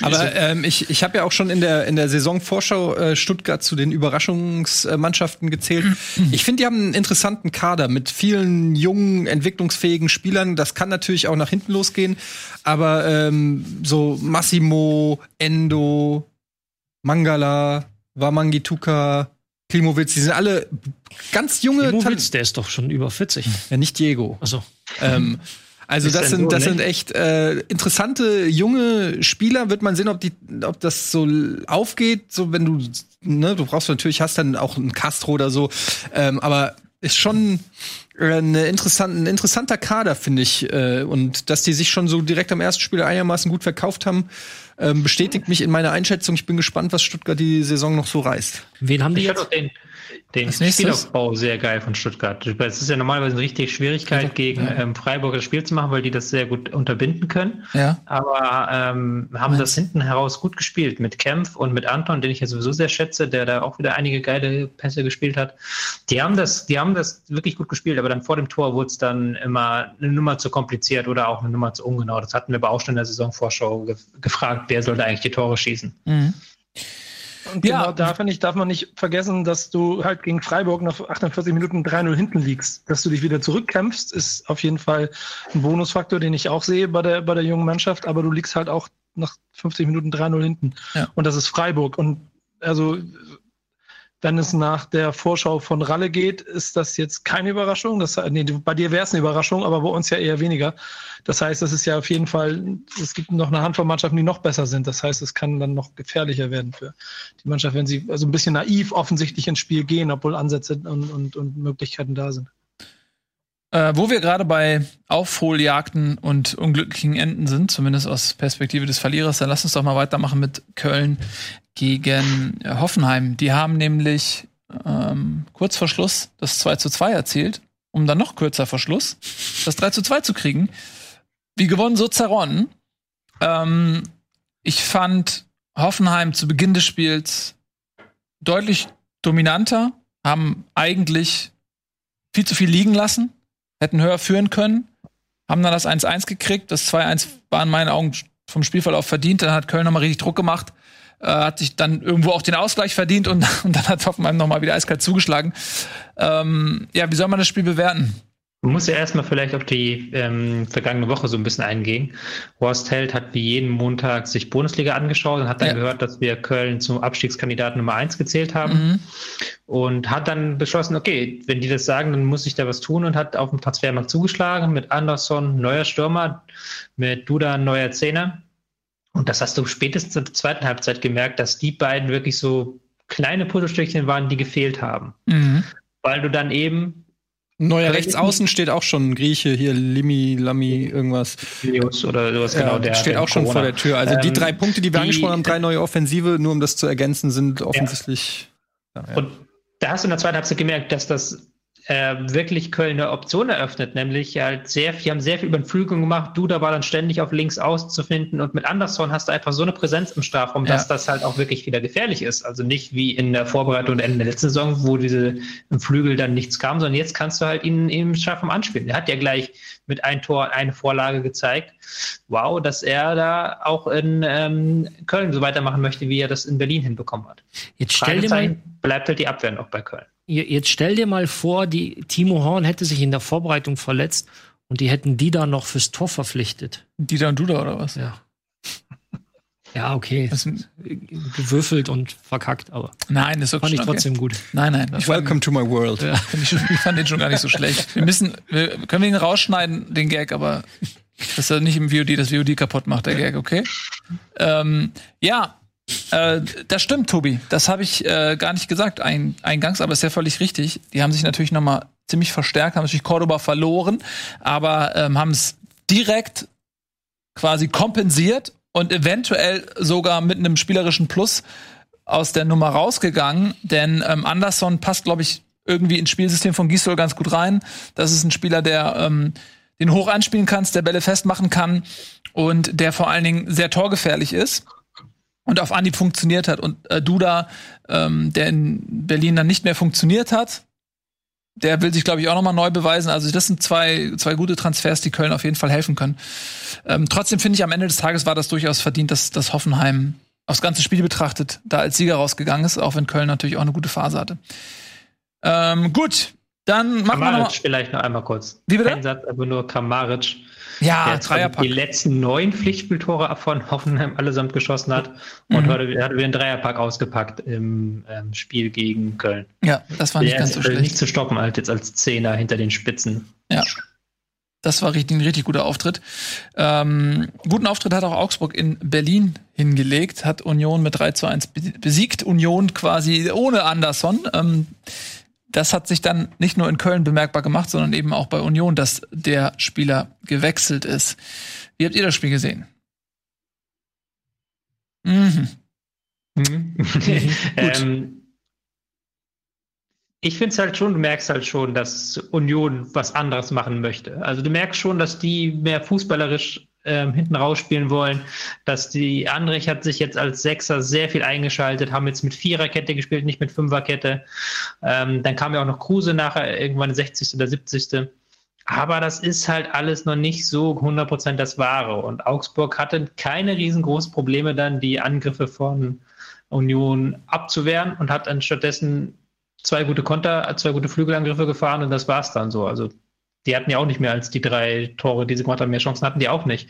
Aber ähm, ich, ich habe ja auch schon in der, in der Saisonvorschau äh, Stuttgart zu den Überraschungsmannschaften gezählt. Ich finde, die haben einen interessanten Kader mit vielen jungen, entwicklungsfähigen Spielern. Das kann natürlich auch nach hinten losgehen. Aber ähm, so Massimo, Endo, Mangala, Wamangituka, Klimowitz, die sind alle ganz junge Timowitz, der ist doch schon über 40. Ja, nicht Diego. Also, Ähm, also das sind, das ne? sind echt äh, interessante junge Spieler. Wird man sehen, ob die, ob das so aufgeht. So wenn du, ne, du brauchst natürlich hast dann auch einen Castro oder so. Ähm, aber ist schon äh, eine interessante, ein interessanter Kader, finde ich. Äh, und dass die sich schon so direkt am ersten Spiel einigermaßen gut verkauft haben, ähm, bestätigt mich in meiner Einschätzung. Ich bin gespannt, was Stuttgart die Saison noch so reißt. wen haben die Ich jetzt? den, den Als nächstes? Spielaufbau sehr geil von Stuttgart. Es ist ja normalerweise eine richtige Schwierigkeit, gegen ähm, Freiburg das Spiel zu machen, weil die das sehr gut unterbinden können. ja. Aber ähm, haben das hinten heraus gut gespielt mit Kempf und mit Anton, den ich ja sowieso sehr schätze, der da auch wieder einige geile Pässe gespielt hat. Die haben das, die haben das wirklich gut gespielt, aber dann vor dem Tor wurde es dann immer eine Nummer zu kompliziert oder auch eine Nummer zu ungenau. Das hatten wir aber auch schon in der Saisonvorschau ge gefragt, wer sollte eigentlich die Tore schießen. Mhm. Und Ja. genau da finde ich, darf man nicht vergessen, dass du halt gegen Freiburg nach 48 Minuten 3-0 hinten liegst. Dass du dich wieder zurückkämpfst, ist auf jeden Fall ein Bonusfaktor, den ich auch sehe bei der, bei der jungen Mannschaft. Aber du liegst halt auch nach 50 Minuten 3-0 hinten. Ja. Und das ist Freiburg. Und also, wenn es nach der Vorschau von Ralle geht, ist das jetzt keine Überraschung. Das, nee, bei dir wäre es eine Überraschung, aber bei uns ja eher weniger. Das heißt, das ist ja auf jeden Fall, es gibt noch eine Handvoll Mannschaften, die noch besser sind. Das heißt, es kann dann noch gefährlicher werden für die Mannschaft, wenn sie also ein bisschen naiv offensichtlich ins Spiel gehen, obwohl Ansätze und, und, und Möglichkeiten da sind. Äh, wo wir gerade bei Aufholjagden und unglücklichen Enden sind, zumindest aus Perspektive des Verlierers, dann lass uns doch mal weitermachen mit Köln gegen äh, Hoffenheim. Die haben nämlich ähm, kurz vor Schluss das 2 zu 2 erzielt, um dann noch kürzer vor Schluss das 3 zu 2 zu kriegen. Wie gewonnen, so zerronnen. Ähm, ich fand Hoffenheim zu Beginn des Spiels deutlich dominanter, haben eigentlich viel zu viel liegen lassen, hätten höher führen können, haben dann das 1-1 gekriegt. Das 2-1 war in meinen Augen vom Spielverlauf verdient. Dann hat Köln nochmal richtig Druck gemacht. Äh, hat sich dann irgendwo auch den Ausgleich verdient und, und dann hat Hoffenheim nochmal wieder eiskalt zugeschlagen. Ähm, ja, wie soll man das Spiel bewerten? Man muss ja erstmal vielleicht auf die ähm, vergangene Woche so ein bisschen eingehen. Horst Held hat wie jeden Montag sich Bundesliga angeschaut und hat dann Ja. gehört, dass wir Köln zum Abstiegskandidaten Nummer eins gezählt haben. Mhm. Und hat dann beschlossen, okay, wenn die das sagen, dann muss ich da was tun und hat auf dem Transfermarkt zugeschlagen mit Anderson, neuer Stürmer, mit Duda, neuer Zehner. Und das hast du spätestens in der zweiten Halbzeit gemerkt, dass die beiden wirklich so kleine Puzzlestückchen waren, die gefehlt haben. Mhm. Weil du dann eben Neuer Rechtsaußen steht auch schon ein Grieche, hier Limi, Lami, irgendwas. News oder sowas genau, Ja, der steht auch schon Corona. vor der Tür. Also die Ähm, drei Punkte, die wir die- angesprochen haben, drei neue Offensive, nur um das zu ergänzen, sind offensichtlich. Ja, ja. Und da hast du in der zweiten Halbzeit gemerkt, dass das äh, wirklich Köln eine Option eröffnet, nämlich halt sehr viel, haben sehr viel über den Flügel gemacht. Duda war dann ständig auf links auszufinden und mit Anderson hast du einfach so eine Präsenz im Strafraum, dass Ja. das halt auch wirklich wieder gefährlich ist. Also nicht wie in der Vorbereitung und Ende der letzten Saison, wo diese im Flügel dann nichts kam, sondern jetzt kannst du halt ihn im Strafraum anspielen. Er hat ja gleich mit ein Tor eine Vorlage gezeigt. Wow, dass er da auch in ähm, Köln so weitermachen möchte, wie er das in Berlin hinbekommen hat. Jetzt stell dir mal, bleibt halt die Abwehr noch bei Köln. Jetzt stell dir mal vor, die Timo Horn hätte sich in der Vorbereitung verletzt und die hätten die da noch fürs Tor verpflichtet. Dieter und Duda oder was? Ja. Ja, okay. Das, Gewürfelt und verkackt, aber nein, ist fand okay. ich trotzdem gut. Nein, nein. Ich fand, Welcome to my world. find ich, ich fand den schon gar nicht so schlecht. Wir müssen, wir, können wir ihn rausschneiden, den Gag, aber dass er nicht im VOD das VOD kaputt macht, der Gag, okay? Ähm, ja, äh, das stimmt, Tobi. Das habe ich äh, gar nicht gesagt ein, eingangs, aber ist ja völlig richtig. Die haben sich natürlich noch mal ziemlich verstärkt, haben natürlich Cordoba verloren, aber ähm, haben es direkt quasi kompensiert und eventuell sogar mit einem spielerischen Plus aus der Nummer rausgegangen, denn ähm, Anderson passt, glaube ich, irgendwie ins Spielsystem von Gisdol ganz gut rein. Das ist ein Spieler, der ähm, den hoch anspielen kannst, der Bälle festmachen kann und der vor allen Dingen sehr torgefährlich ist und auf Anhieb funktioniert hat. Und äh, Duda, ähm, der in Berlin dann nicht mehr funktioniert hat, der will sich, glaube ich, auch noch mal neu beweisen. Also das sind zwei, zwei gute Transfers, die Köln auf jeden Fall helfen können. Ähm, trotzdem finde ich, am Ende des Tages war das durchaus verdient, dass, dass Hoffenheim aufs ganze Spiel betrachtet da als Sieger rausgegangen ist, auch wenn Köln natürlich auch eine gute Phase hatte. Ähm, gut, dann machen wir noch Kamaric vielleicht noch einmal kurz. Wie bitte? Ein Satz, aber nur Kamaric. Ja, der Dreierpack. die letzten neun Pflichtspieltore von Hoffenheim allesamt geschossen hat und Mhm. heute er hat wieder einen Dreierpack ausgepackt im ähm, Spiel gegen Köln. Ja, das war nicht Der ganz ist so also schlecht. nicht zu stoppen halt jetzt als Zehner hinter den Spitzen. Ja. Das war richtig, ein richtig guter Auftritt. Ähm, guten Auftritt hat auch Augsburg in Berlin hingelegt, hat Union mit 3 zu 1 be- besiegt. Union quasi ohne Anderson. Ähm, das hat sich dann nicht nur in Köln bemerkbar gemacht, sondern eben auch bei Union, dass der Spieler gewechselt ist. Wie habt ihr das Spiel gesehen? Mhm. ähm, ich finde es halt schon, du merkst halt schon, dass Union was anderes machen möchte. Also du merkst schon, dass die mehr fußballerisch ähm, hinten rausspielen wollen, dass die Andrich hat sich jetzt als Sechser sehr viel eingeschaltet, haben jetzt mit Viererkette gespielt, nicht mit Fünferkette. Ähm, dann kam ja auch noch Kruse nachher, irgendwann 60. oder 70. Aber das ist halt alles noch nicht so 100% das Wahre. Und Augsburg hatte keine riesengroßen Probleme dann, die Angriffe von Union abzuwehren und hat dann stattdessen zwei gute Konter, zwei gute Flügelangriffe gefahren und das war's dann so. Also die hatten ja auch nicht mehr als die drei Tore, die sie gemacht haben, mehr Chancen hatten die auch nicht.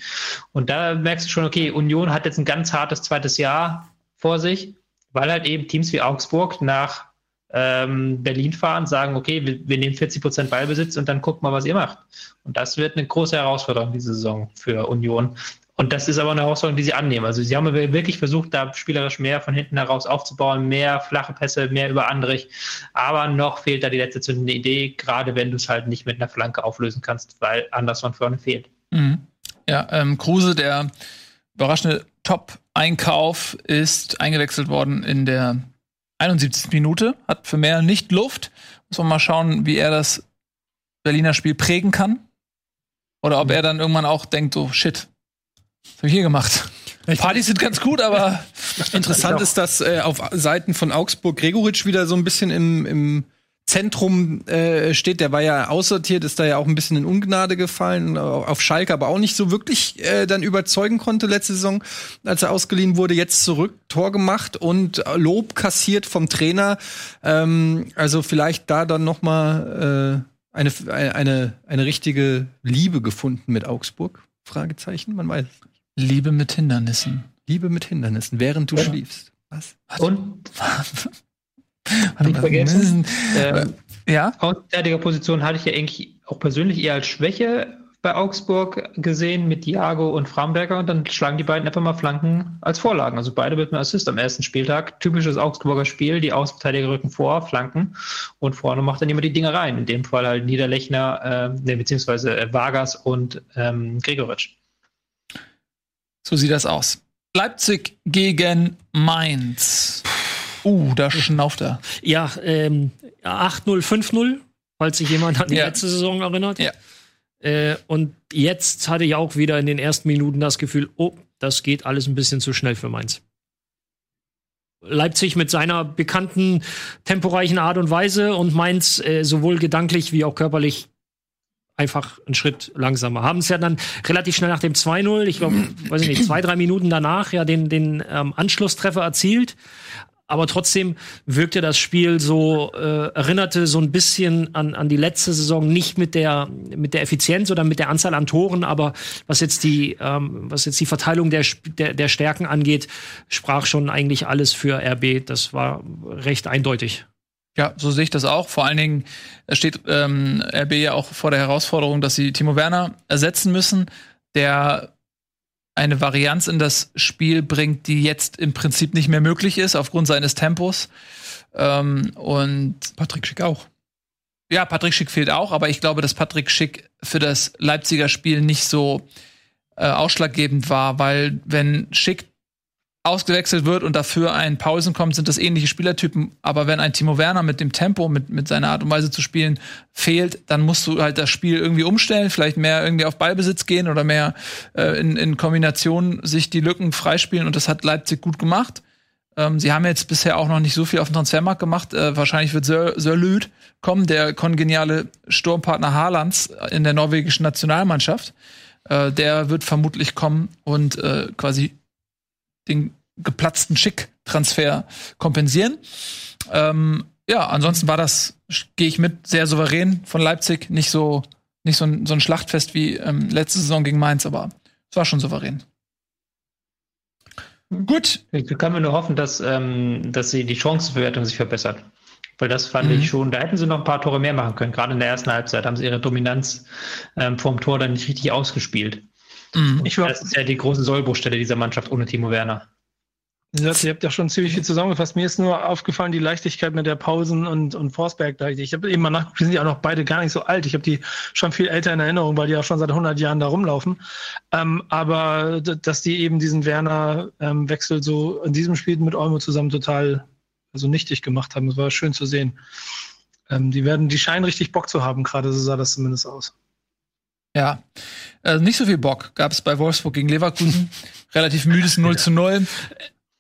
Und da merkst du schon, okay, Union hat jetzt ein ganz hartes zweites Jahr vor sich, weil halt eben Teams wie Augsburg nach ähm, Berlin fahren, sagen, okay, wir, wir nehmen 40 Prozent Ballbesitz und dann guckt mal, was ihr macht. Und das wird eine große Herausforderung diese Saison für Union. Und das ist aber eine Herausforderung, die sie annehmen. Also sie haben wirklich versucht, da spielerisch mehr von hinten heraus aufzubauen, mehr flache Pässe, mehr über Andrich. Aber noch fehlt da die letzte zündende Idee, gerade wenn du es halt nicht mit einer Flanke auflösen kannst, weil Anderson vorne fehlt. Mhm. Ja, ähm, Kruse, der überraschende Top-Einkauf, ist eingewechselt worden in der 71. Minute, hat für mehr nicht Luft. Muss man mal schauen, wie er das Berliner Spiel prägen kann. Oder ob er dann irgendwann auch denkt, so, shit, was habe ich hier gemacht? Partys sind ganz gut, aber Interessant ist, dass äh, auf Seiten von Augsburg Gregoritsch wieder so ein bisschen im, im Zentrum äh, steht. Der war ja aussortiert, ist da ja auch ein bisschen in Ungnade gefallen, auf Schalke, aber auch nicht so wirklich äh, dann überzeugen konnte letzte Saison, als er ausgeliehen wurde. Jetzt zurück, Tor gemacht und Lob kassiert vom Trainer. Ähm, also vielleicht da dann noch mal äh, eine, eine, eine richtige Liebe gefunden mit Augsburg? Fragezeichen, man weiß. Liebe mit Hindernissen. Liebe mit Hindernissen, während du ja. schliefst. Was? Und nicht vergessen, äh, ja? Position hatte ich ja eigentlich auch persönlich eher als Schwäche bei Augsburg gesehen mit Diago und Framberger und dann schlagen die beiden einfach mal Flanken als Vorlagen. Also beide mit einem Assist am ersten Spieltag. Typisches Augsburger Spiel, die Außenverteidiger rücken vor, Flanken und vorne macht dann jemand die Dinge rein. In dem Fall halt Niederlechner, äh, ne, beziehungsweise äh, Vargas und ähm, Gregoritsch. So sieht das aus. Leipzig gegen Mainz. Uh, da schnauft er. Ja, ähm, 8-0, 5-0, falls sich jemand an die ja. letzte Saison erinnert. Ja. Äh, und jetzt hatte ich auch wieder in den ersten Minuten das Gefühl, oh, das geht alles ein bisschen zu schnell für Mainz. Leipzig mit seiner bekannten temporeichen Art und Weise und Mainz äh, sowohl gedanklich wie auch körperlich einfach einen Schritt langsamer. Haben es ja dann relativ schnell nach dem 2-0, ich glaube, weiß ich nicht, zwei, drei Minuten danach ja den, den ähm, Anschlusstreffer erzielt aber trotzdem wirkte das Spiel so, äh, erinnerte so ein bisschen an, an die letzte Saison, nicht mit der, mit der Effizienz oder mit der Anzahl an Toren, aber was jetzt die, ähm, was jetzt die Verteilung der, der, der Stärken angeht, sprach schon eigentlich alles für RB. Das war recht eindeutig. Ja, so sehe ich das auch. Vor allen Dingen steht ähm, RB ja auch vor der Herausforderung, dass sie Timo Werner ersetzen müssen, der eine Varianz in das Spiel bringt, die jetzt im Prinzip nicht mehr möglich ist aufgrund seines Tempos. Ähm, und Patrick Schick auch. Ja, Patrick Schick fehlt auch, aber ich glaube, dass Patrick Schick für das Leipziger Spiel nicht so äh, ausschlaggebend war, weil wenn Schick ausgewechselt wird und dafür ein Pausen kommt, sind das ähnliche Spielertypen. Aber wenn ein Timo Werner mit dem Tempo, mit, mit seiner Art und Weise zu spielen fehlt, dann musst du halt das Spiel irgendwie umstellen, vielleicht mehr irgendwie auf Ballbesitz gehen oder mehr äh, in, in Kombination sich die Lücken freispielen. Und das hat Leipzig gut gemacht. Ähm, sie haben jetzt bisher auch noch nicht so viel auf dem Transfermarkt gemacht. Äh, wahrscheinlich wird Sörlüd kommen, der kongeniale Sturmpartner Haalands in der norwegischen Nationalmannschaft. Äh, der wird vermutlich kommen und äh, quasi den geplatzten Schick-Transfer kompensieren. Ähm, ja, ansonsten war das, gehe ich mit, sehr souverän von Leipzig. Nicht so, nicht so ein, so ein Schlachtfest wie ähm, letzte Saison gegen Mainz, aber es war schon souverän. Gut. Ich kann mir nur hoffen, dass, ähm, dass sie die Chancenverwertung sich verbessert. Weil das fand mhm. ich schon, da hätten sie noch ein paar Tore mehr machen können. Gerade in der ersten Halbzeit haben sie ihre Dominanz ähm, vom Tor dann nicht richtig ausgespielt. Mhm. Ich das ist ja die große Sollbruchstelle dieser Mannschaft ohne Timo Werner. Ihr habt ja schon ziemlich viel zusammengefasst. Mir ist nur aufgefallen, die Leichtigkeit mit der Pausen und, und Forsberg. Ich habe eben mal nachgeguckt, die sind ja auch noch beide gar nicht so alt. Ich habe die schon viel älter in Erinnerung, weil die auch schon seit 100 Jahren da rumlaufen. Ähm, aber dass die eben diesen Werner-Wechsel ähm, so in diesem Spiel mit Olmo zusammen total also nichtig gemacht haben, das war schön zu sehen. Ähm, die werden, die scheinen richtig Bock zu haben, gerade so sah das zumindest aus. Ja, also nicht so viel Bock gab es bei Wolfsburg gegen Leverkusen. Relativ müdes 0 zu 0.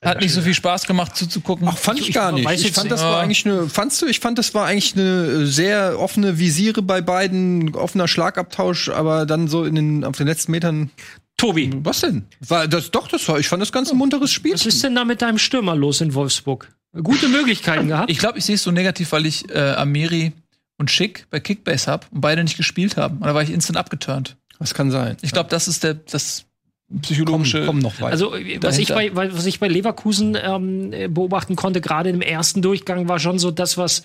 Hat nicht so viel Spaß gemacht zuzugucken. Ach, fand ich, gar nicht. Ich fand, das war eigentlich eine, fandst du, ich fand, das war eigentlich eine sehr offene Visiere bei beiden, offener Schlagabtausch, aber dann so in den, auf den letzten Metern. Tobi. Was denn? War das, doch, das war, ich fand das ganz ein munteres Spiel. Was ist denn da mit deinem Stürmer los in Wolfsburg? Gute Möglichkeiten gehabt. Ich glaube, ich sehe es so negativ, weil ich äh, Amiri und Schick bei Kickbase habe und beide nicht gespielt haben. Und da war ich instant abgeturnt. Das kann sein. Ich glaube, das ist der, das psychologische. Kommen, kommen noch weiter. Also was ich, bei, was ich bei Leverkusen ähm, beobachten konnte, gerade im ersten Durchgang, war schon so das, was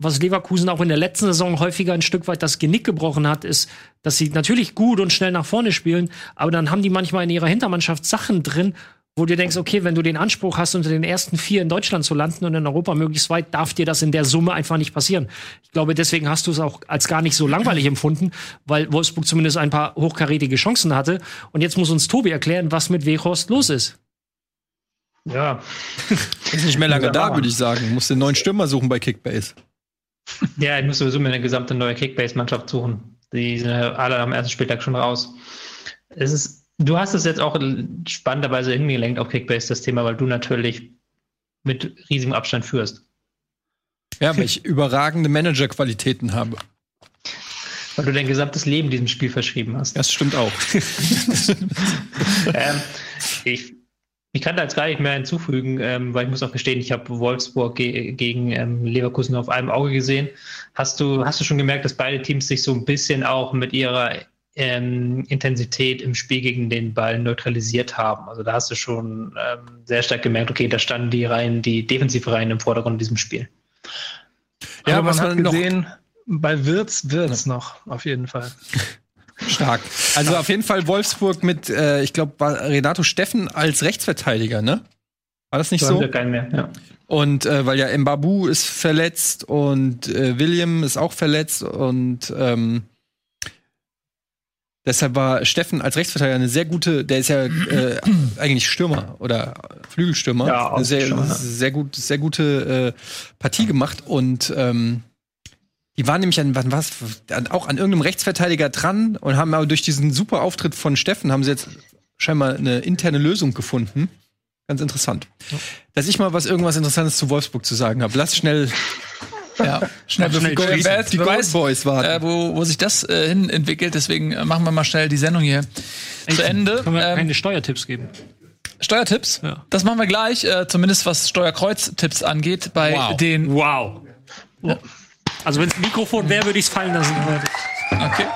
was Leverkusen auch in der letzten Saison häufiger ein Stück weit das Genick gebrochen hat, ist, dass sie natürlich gut und schnell nach vorne spielen, aber dann haben die manchmal in ihrer Hintermannschaft Sachen drin, wo du denkst, okay, wenn du den Anspruch hast, unter den ersten vier in Deutschland zu landen und in Europa möglichst weit, darf dir das in der Summe einfach nicht passieren. Ich glaube, deswegen hast du es auch als gar nicht so langweilig empfunden, weil Wolfsburg zumindest ein paar hochkarätige Chancen hatte. Und jetzt muss uns Tobi erklären, was mit Weghorst los ist. Ja. ist nicht mehr lange da, würde ich sagen. Du musst den neuen Stürmer suchen bei Kickbase. Ja, ich muss sowieso mir eine gesamte neue Kickbase-Mannschaft suchen. Die sind alle am ersten Spieltag schon raus. Es ist Du hast es jetzt auch spannenderweise hingelenkt auf Kickbase, das Thema, weil du natürlich mit riesigem Abstand führst. Ja, weil ich überragende Managerqualitäten habe. Weil du dein gesamtes Leben diesem Spiel verschrieben hast. Das stimmt auch. ähm, ich, ich kann da jetzt gar nicht mehr hinzufügen, ähm, weil ich muss auch gestehen, ich habe Wolfsburg ge gegen ähm, Leverkusen auf einem Auge gesehen. Hast du, hast du schon gemerkt, dass beide Teams sich so ein bisschen auch mit ihrer ähm, Intensität im Spiel gegen den Ball neutralisiert haben? Also da hast du schon ähm, sehr stark gemerkt, okay, da standen die Reihen, die defensive Reihen im Vordergrund in diesem Spiel. Ja, Aber man hat gesehen, bei Wirtz wird's ja. noch, auf jeden Fall. Stark. Also auf jeden Fall Wolfsburg mit, äh, ich glaube, Renato Steffen als Rechtsverteidiger, ne? War das nicht so? so? Keinen mehr, ja. Und äh, weil ja Mbabu ist verletzt und äh, William ist auch verletzt und ähm, deshalb war Steffen als Rechtsverteidiger eine sehr gute, der ist ja äh, eigentlich Stürmer oder Flügelstürmer. Ja, eine sehr, schon, sehr gut, sehr gute äh, Partie gemacht und ähm, die waren nämlich an, was, auch an irgendeinem Rechtsverteidiger dran und haben aber durch diesen super Auftritt von Steffen haben sie jetzt scheinbar eine interne Lösung gefunden. Ganz interessant. Ja. Dass ich mal was irgendwas Interessantes zu Wolfsburg zu sagen habe. Lass schnell ja, schnell, schnell die, die Gold Boys warten. Äh, wo, wo sich das äh, hin entwickelt. Deswegen äh, machen wir mal schnell die Sendung hier Echt? zu Ende. Können wir ähm, keine Steuertipps geben? Steuertipps? Ja. Das machen wir gleich, äh, zumindest was Steuerkreuztipps angeht, bei wow. den. Wow. Ja. Also wenn es ein Mikrofon wäre, würde ich es fallen lassen. Okay.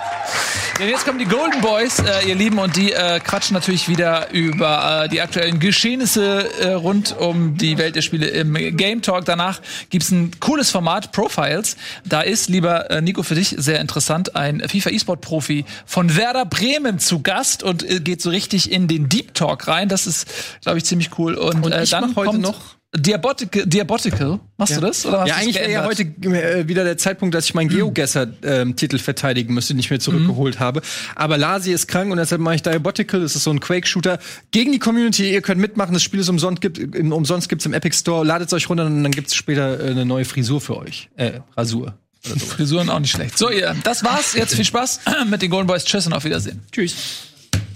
Denn jetzt kommen die Golden Boys, äh, ihr Lieben, und die äh, quatschen natürlich wieder über äh, die aktuellen Geschehnisse äh, rund um die Welt der Spiele im Game Talk. Danach gibt's ein cooles Format, Profiles. Da ist, lieber äh, Nico, für dich sehr interessant, ein FIFA E-Sport-Profi von Werder Bremen zu Gast und äh, geht so richtig in den Deep Talk rein. Das ist, glaube ich, ziemlich cool. Und, und äh, dann heute noch Diabotical, Diabotical, machst ja. du das? Oder ja, eigentlich wäre ja heute äh, wieder der Zeitpunkt, dass ich meinen Geogesser-Titel ähm, verteidigen müsste, den ich mir zurückgeholt mhm. habe. Aber Lasi ist krank und deshalb mache ich Diabotical. Das ist so ein Quake-Shooter gegen die Community. Ihr könnt mitmachen. Das Spiel ist umsonst, gibt, im, umsonst gibt's im Epic Store. Ladet es euch runter und dann gibt's später äh, eine neue Frisur für euch. Äh, Rasur. Frisuren auch nicht schlecht. So, ihr, das war's. Jetzt viel Spaß mit den Golden Boys. Tschüss und auf Wiedersehen. Tschüss.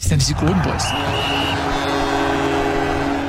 Ich nenne die Golden Boys.